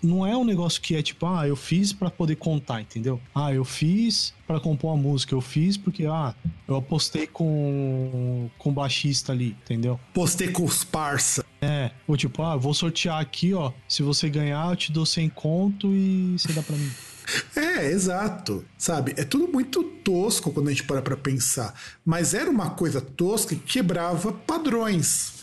S2: não é um negócio que é tipo, ah, eu fiz pra poder contar, entendeu? Ah, eu fiz pra compor uma música, eu fiz porque ah, eu apostei com com o baixista ali, entendeu?
S1: Postei com os parça.
S2: É, ou tipo, ah, vou sortear aqui, ó. Se você ganhar, eu te dou 100 conto e você dá pra mim.
S1: É, exato. Sabe? É tudo muito tosco quando a gente para pra pensar. Mas era uma coisa tosca que quebrava padrões.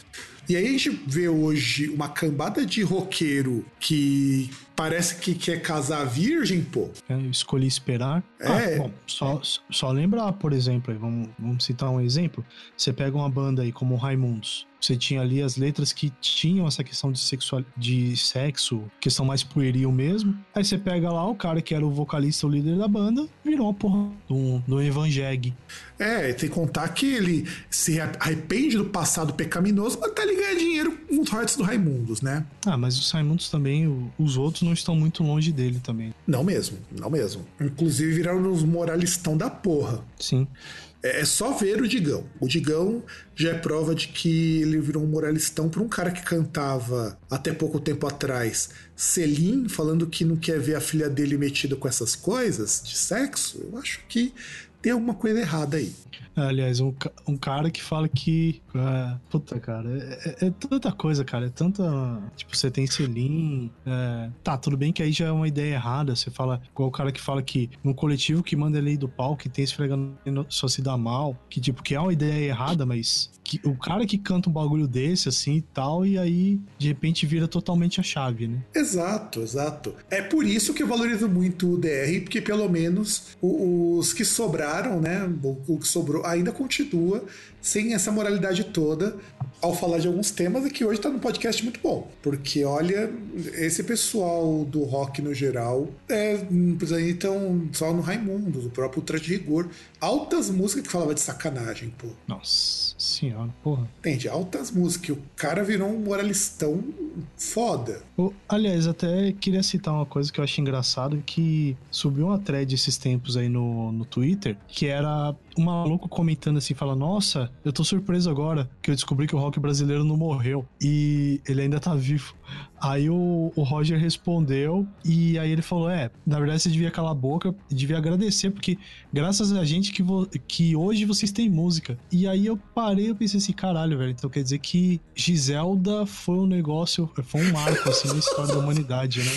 S1: E aí a gente vê hoje uma cambada de roqueiro que parece que quer casar virgem, pô.
S2: É, eu escolhi esperar.
S1: É.
S2: Ah, bom, só, só lembrar, por exemplo, aí, vamos, vamos citar um exemplo. Você pega uma banda aí como o Raimundos. Você tinha ali as letras que tinham essa questão de, sexual, de sexo, questão mais pueril mesmo. Aí você pega lá o cara que era o vocalista, o líder da banda, virou uma porra do, do Evangeg.
S1: É, tem que contar que ele se arrepende do passado pecaminoso, mas tá ali ganhando dinheiro com os do Raimundos, né?
S2: Ah, mas os Raimundos também, os outros não estão muito longe dele também.
S1: Não mesmo, não mesmo. Inclusive viraram os moralistão da porra.
S2: Sim.
S1: É é só ver o Digão. O Digão já é prova de que ele virou um moralistão para um cara que cantava até pouco tempo atrás Selim, falando que não quer ver a filha dele metida com essas coisas de sexo. Eu acho que tem alguma coisa errada aí.
S2: Aliás, um, um cara que fala que. é, puta, cara, é, é- é tanta coisa, cara. É tanta. Tipo, você tem selim. é, tá, tudo bem que aí já é uma ideia errada. Você fala. Igual o cara que fala que no coletivo que manda ele do pau, que tem esfregando só se dá mal. Que, tipo, que é uma ideia errada, mas. Que, o cara que canta um bagulho desse, assim e tal, e aí, de repente, vira totalmente a chave, né?
S1: Exato, exato. É por isso que eu valorizo muito o DR, porque pelo menos o- os que sobraram, né? O, o que sobrou ainda continua sem essa moralidade toda ao falar de alguns temas e que hoje tá num podcast muito bom. Porque, olha, esse pessoal do rock no geral é, não precisa ir tão só no Raimundos, o próprio Ultra de Rigor. Altas músicas que falava de sacanagem, pô.
S2: Nossa senhora, porra.
S1: Entende? Altas músicas. O cara virou um moralistão foda.
S2: O- aliás, até queria citar uma coisa que eu achei engraçado, que subiu uma thread esses tempos aí no, no Twitter, que era um maluco comentando assim, fala, nossa, eu tô surpreso agora que eu descobri que o rock brasileiro não morreu e ele ainda tá vivo. Aí o, o Roger respondeu e aí ele falou, é, na verdade você devia calar a boca, devia agradecer, porque graças a gente que, que hoje vocês têm música. E aí eu parei, eu pensei assim, caralho, velho, então quer dizer que Giselda foi um negócio, foi um marco, assim, na história da humanidade, né?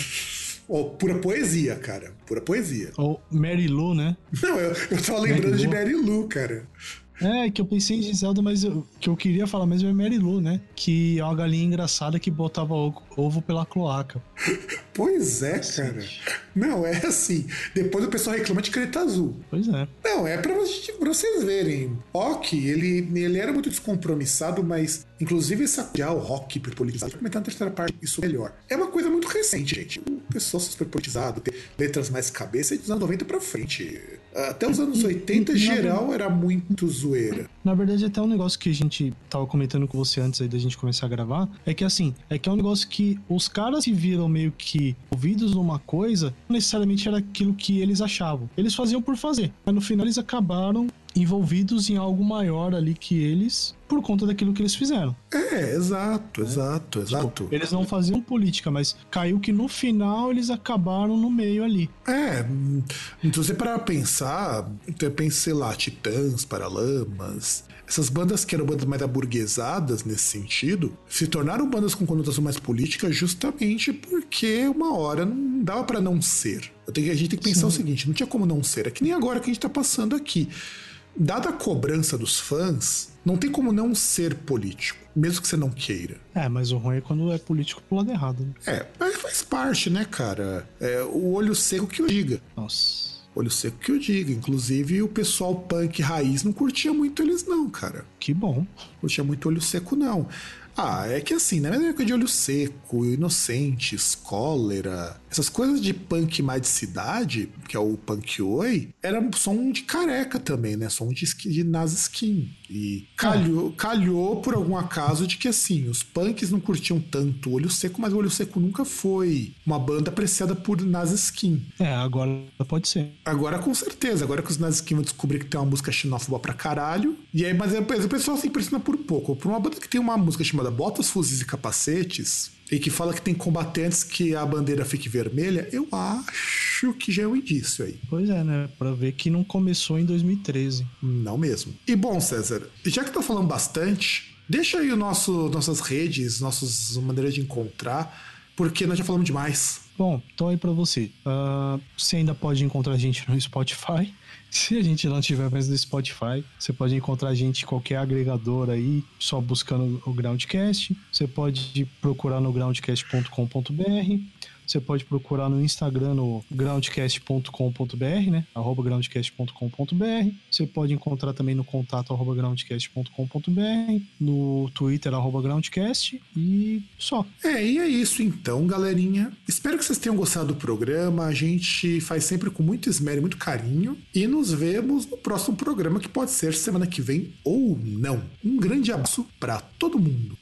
S1: Ó, pura poesia, cara. Pura poesia.
S2: Ou Mary Lou, né?
S1: Não, eu, eu tava lembrando de
S2: Mary
S1: Mary Lou, cara.
S2: É, que eu pensei em Giselda, mas o que eu queria falar mesmo é Mary Lou, né? Que é uma galinha engraçada que botava ovo pela cloaca.
S1: Pois é, cara. Não, é assim. Depois o pessoal reclama de creta azul.
S2: Pois é.
S1: Não, é pra, vocês- pra vocês verem. Rock, ele, ele era muito descompromissado, mas inclusive essa já o rock hiperpolitizado, vou comentar na terceira parte isso melhor. É uma coisa muito recente, gente. O pessoal super politizado, ter letras mais cabeça é dos anos 90 pra frente. Até os anos 80,
S2: e- e-
S1: geral, era muito zoeira.
S2: Na verdade, até um negócio que a gente tava comentando com você antes aí da gente começar a gravar, é que assim, é que é um negócio que os caras se viram meio que ouvidos numa coisa, não necessariamente era aquilo que eles achavam. Eles faziam por fazer, mas no final eles acabaram envolvidos em algo maior ali que eles, por conta daquilo que eles fizeram.
S1: É, exato, exato, exato.
S2: Tipo, eles não faziam política, mas caiu que no final eles acabaram no meio ali.
S1: É, então você para pensar, então eu penso, sei lá, Titãs, Paralamas, essas bandas que eram bandas mais aburguesadas nesse sentido, se tornaram bandas com conotação mais política justamente porque uma hora não dava para não ser. Tenho, a gente tem que pensar Sim. o seguinte: não tinha como não ser. É que nem agora que a gente tá passando aqui. Dada a cobrança dos fãs, não tem como não ser político, mesmo que você não queira.
S2: É, mas o ruim é quando é político pro lado errado. Né?
S1: É, mas faz parte, né, cara? É, o olho seco que o diga.
S2: Nossa.
S1: Olho seco que eu diga. Inclusive, o pessoal punk raiz não curtia muito eles, não, cara.
S2: Que bom.
S1: Curtia muito olho seco, não. Ah, é que assim, né? Na época de olho seco, inocentes, cólera, essas coisas de punk mais de cidade, que é o punk oi, era som de careca também, né? Som de, de nas skin. E calhou, é. calhou por algum acaso de que assim, os punks não curtiam tanto o olho seco, mas o olho seco nunca foi uma banda apreciada por nas skin.
S2: É, agora pode ser.
S1: Agora com certeza, agora que os nas skin vão descobrir que tem uma música xenófoba pra caralho. E aí, mas o pessoal se impressiona por pouco. Por uma banda que tem uma música chamada Botas, Fuzis e Capacetes, e que fala que tem combatentes que a bandeira fique vermelha, eu acho que já é um indício aí.
S2: Pois é, né? Pra ver que não começou em 2013.
S1: Não mesmo. E bom, César, já que tá falando bastante, deixa aí o nosso, nossas redes, nossas maneiras de encontrar, porque nós já falamos demais.
S2: Bom, então aí para você. Uh, você ainda pode encontrar a gente no Spotify. Se a gente não tiver mais no Spotify, você pode encontrar a gente em qualquer agregador aí, só buscando o Groundcast. Você pode procurar no groundcast.com.br. Você pode procurar no Instagram no groundcast.com.br, né? Arroba groundcast.com.br. Você pode encontrar também no contato arroba groundcast.com.br, no Twitter arroba groundcast e só.
S1: É, e é isso então, galerinha. Espero que vocês tenham gostado do programa. A gente faz sempre com muito esmero e muito carinho. E nos vemos no próximo programa, que pode ser semana que vem ou não. Um grande abraço para todo mundo.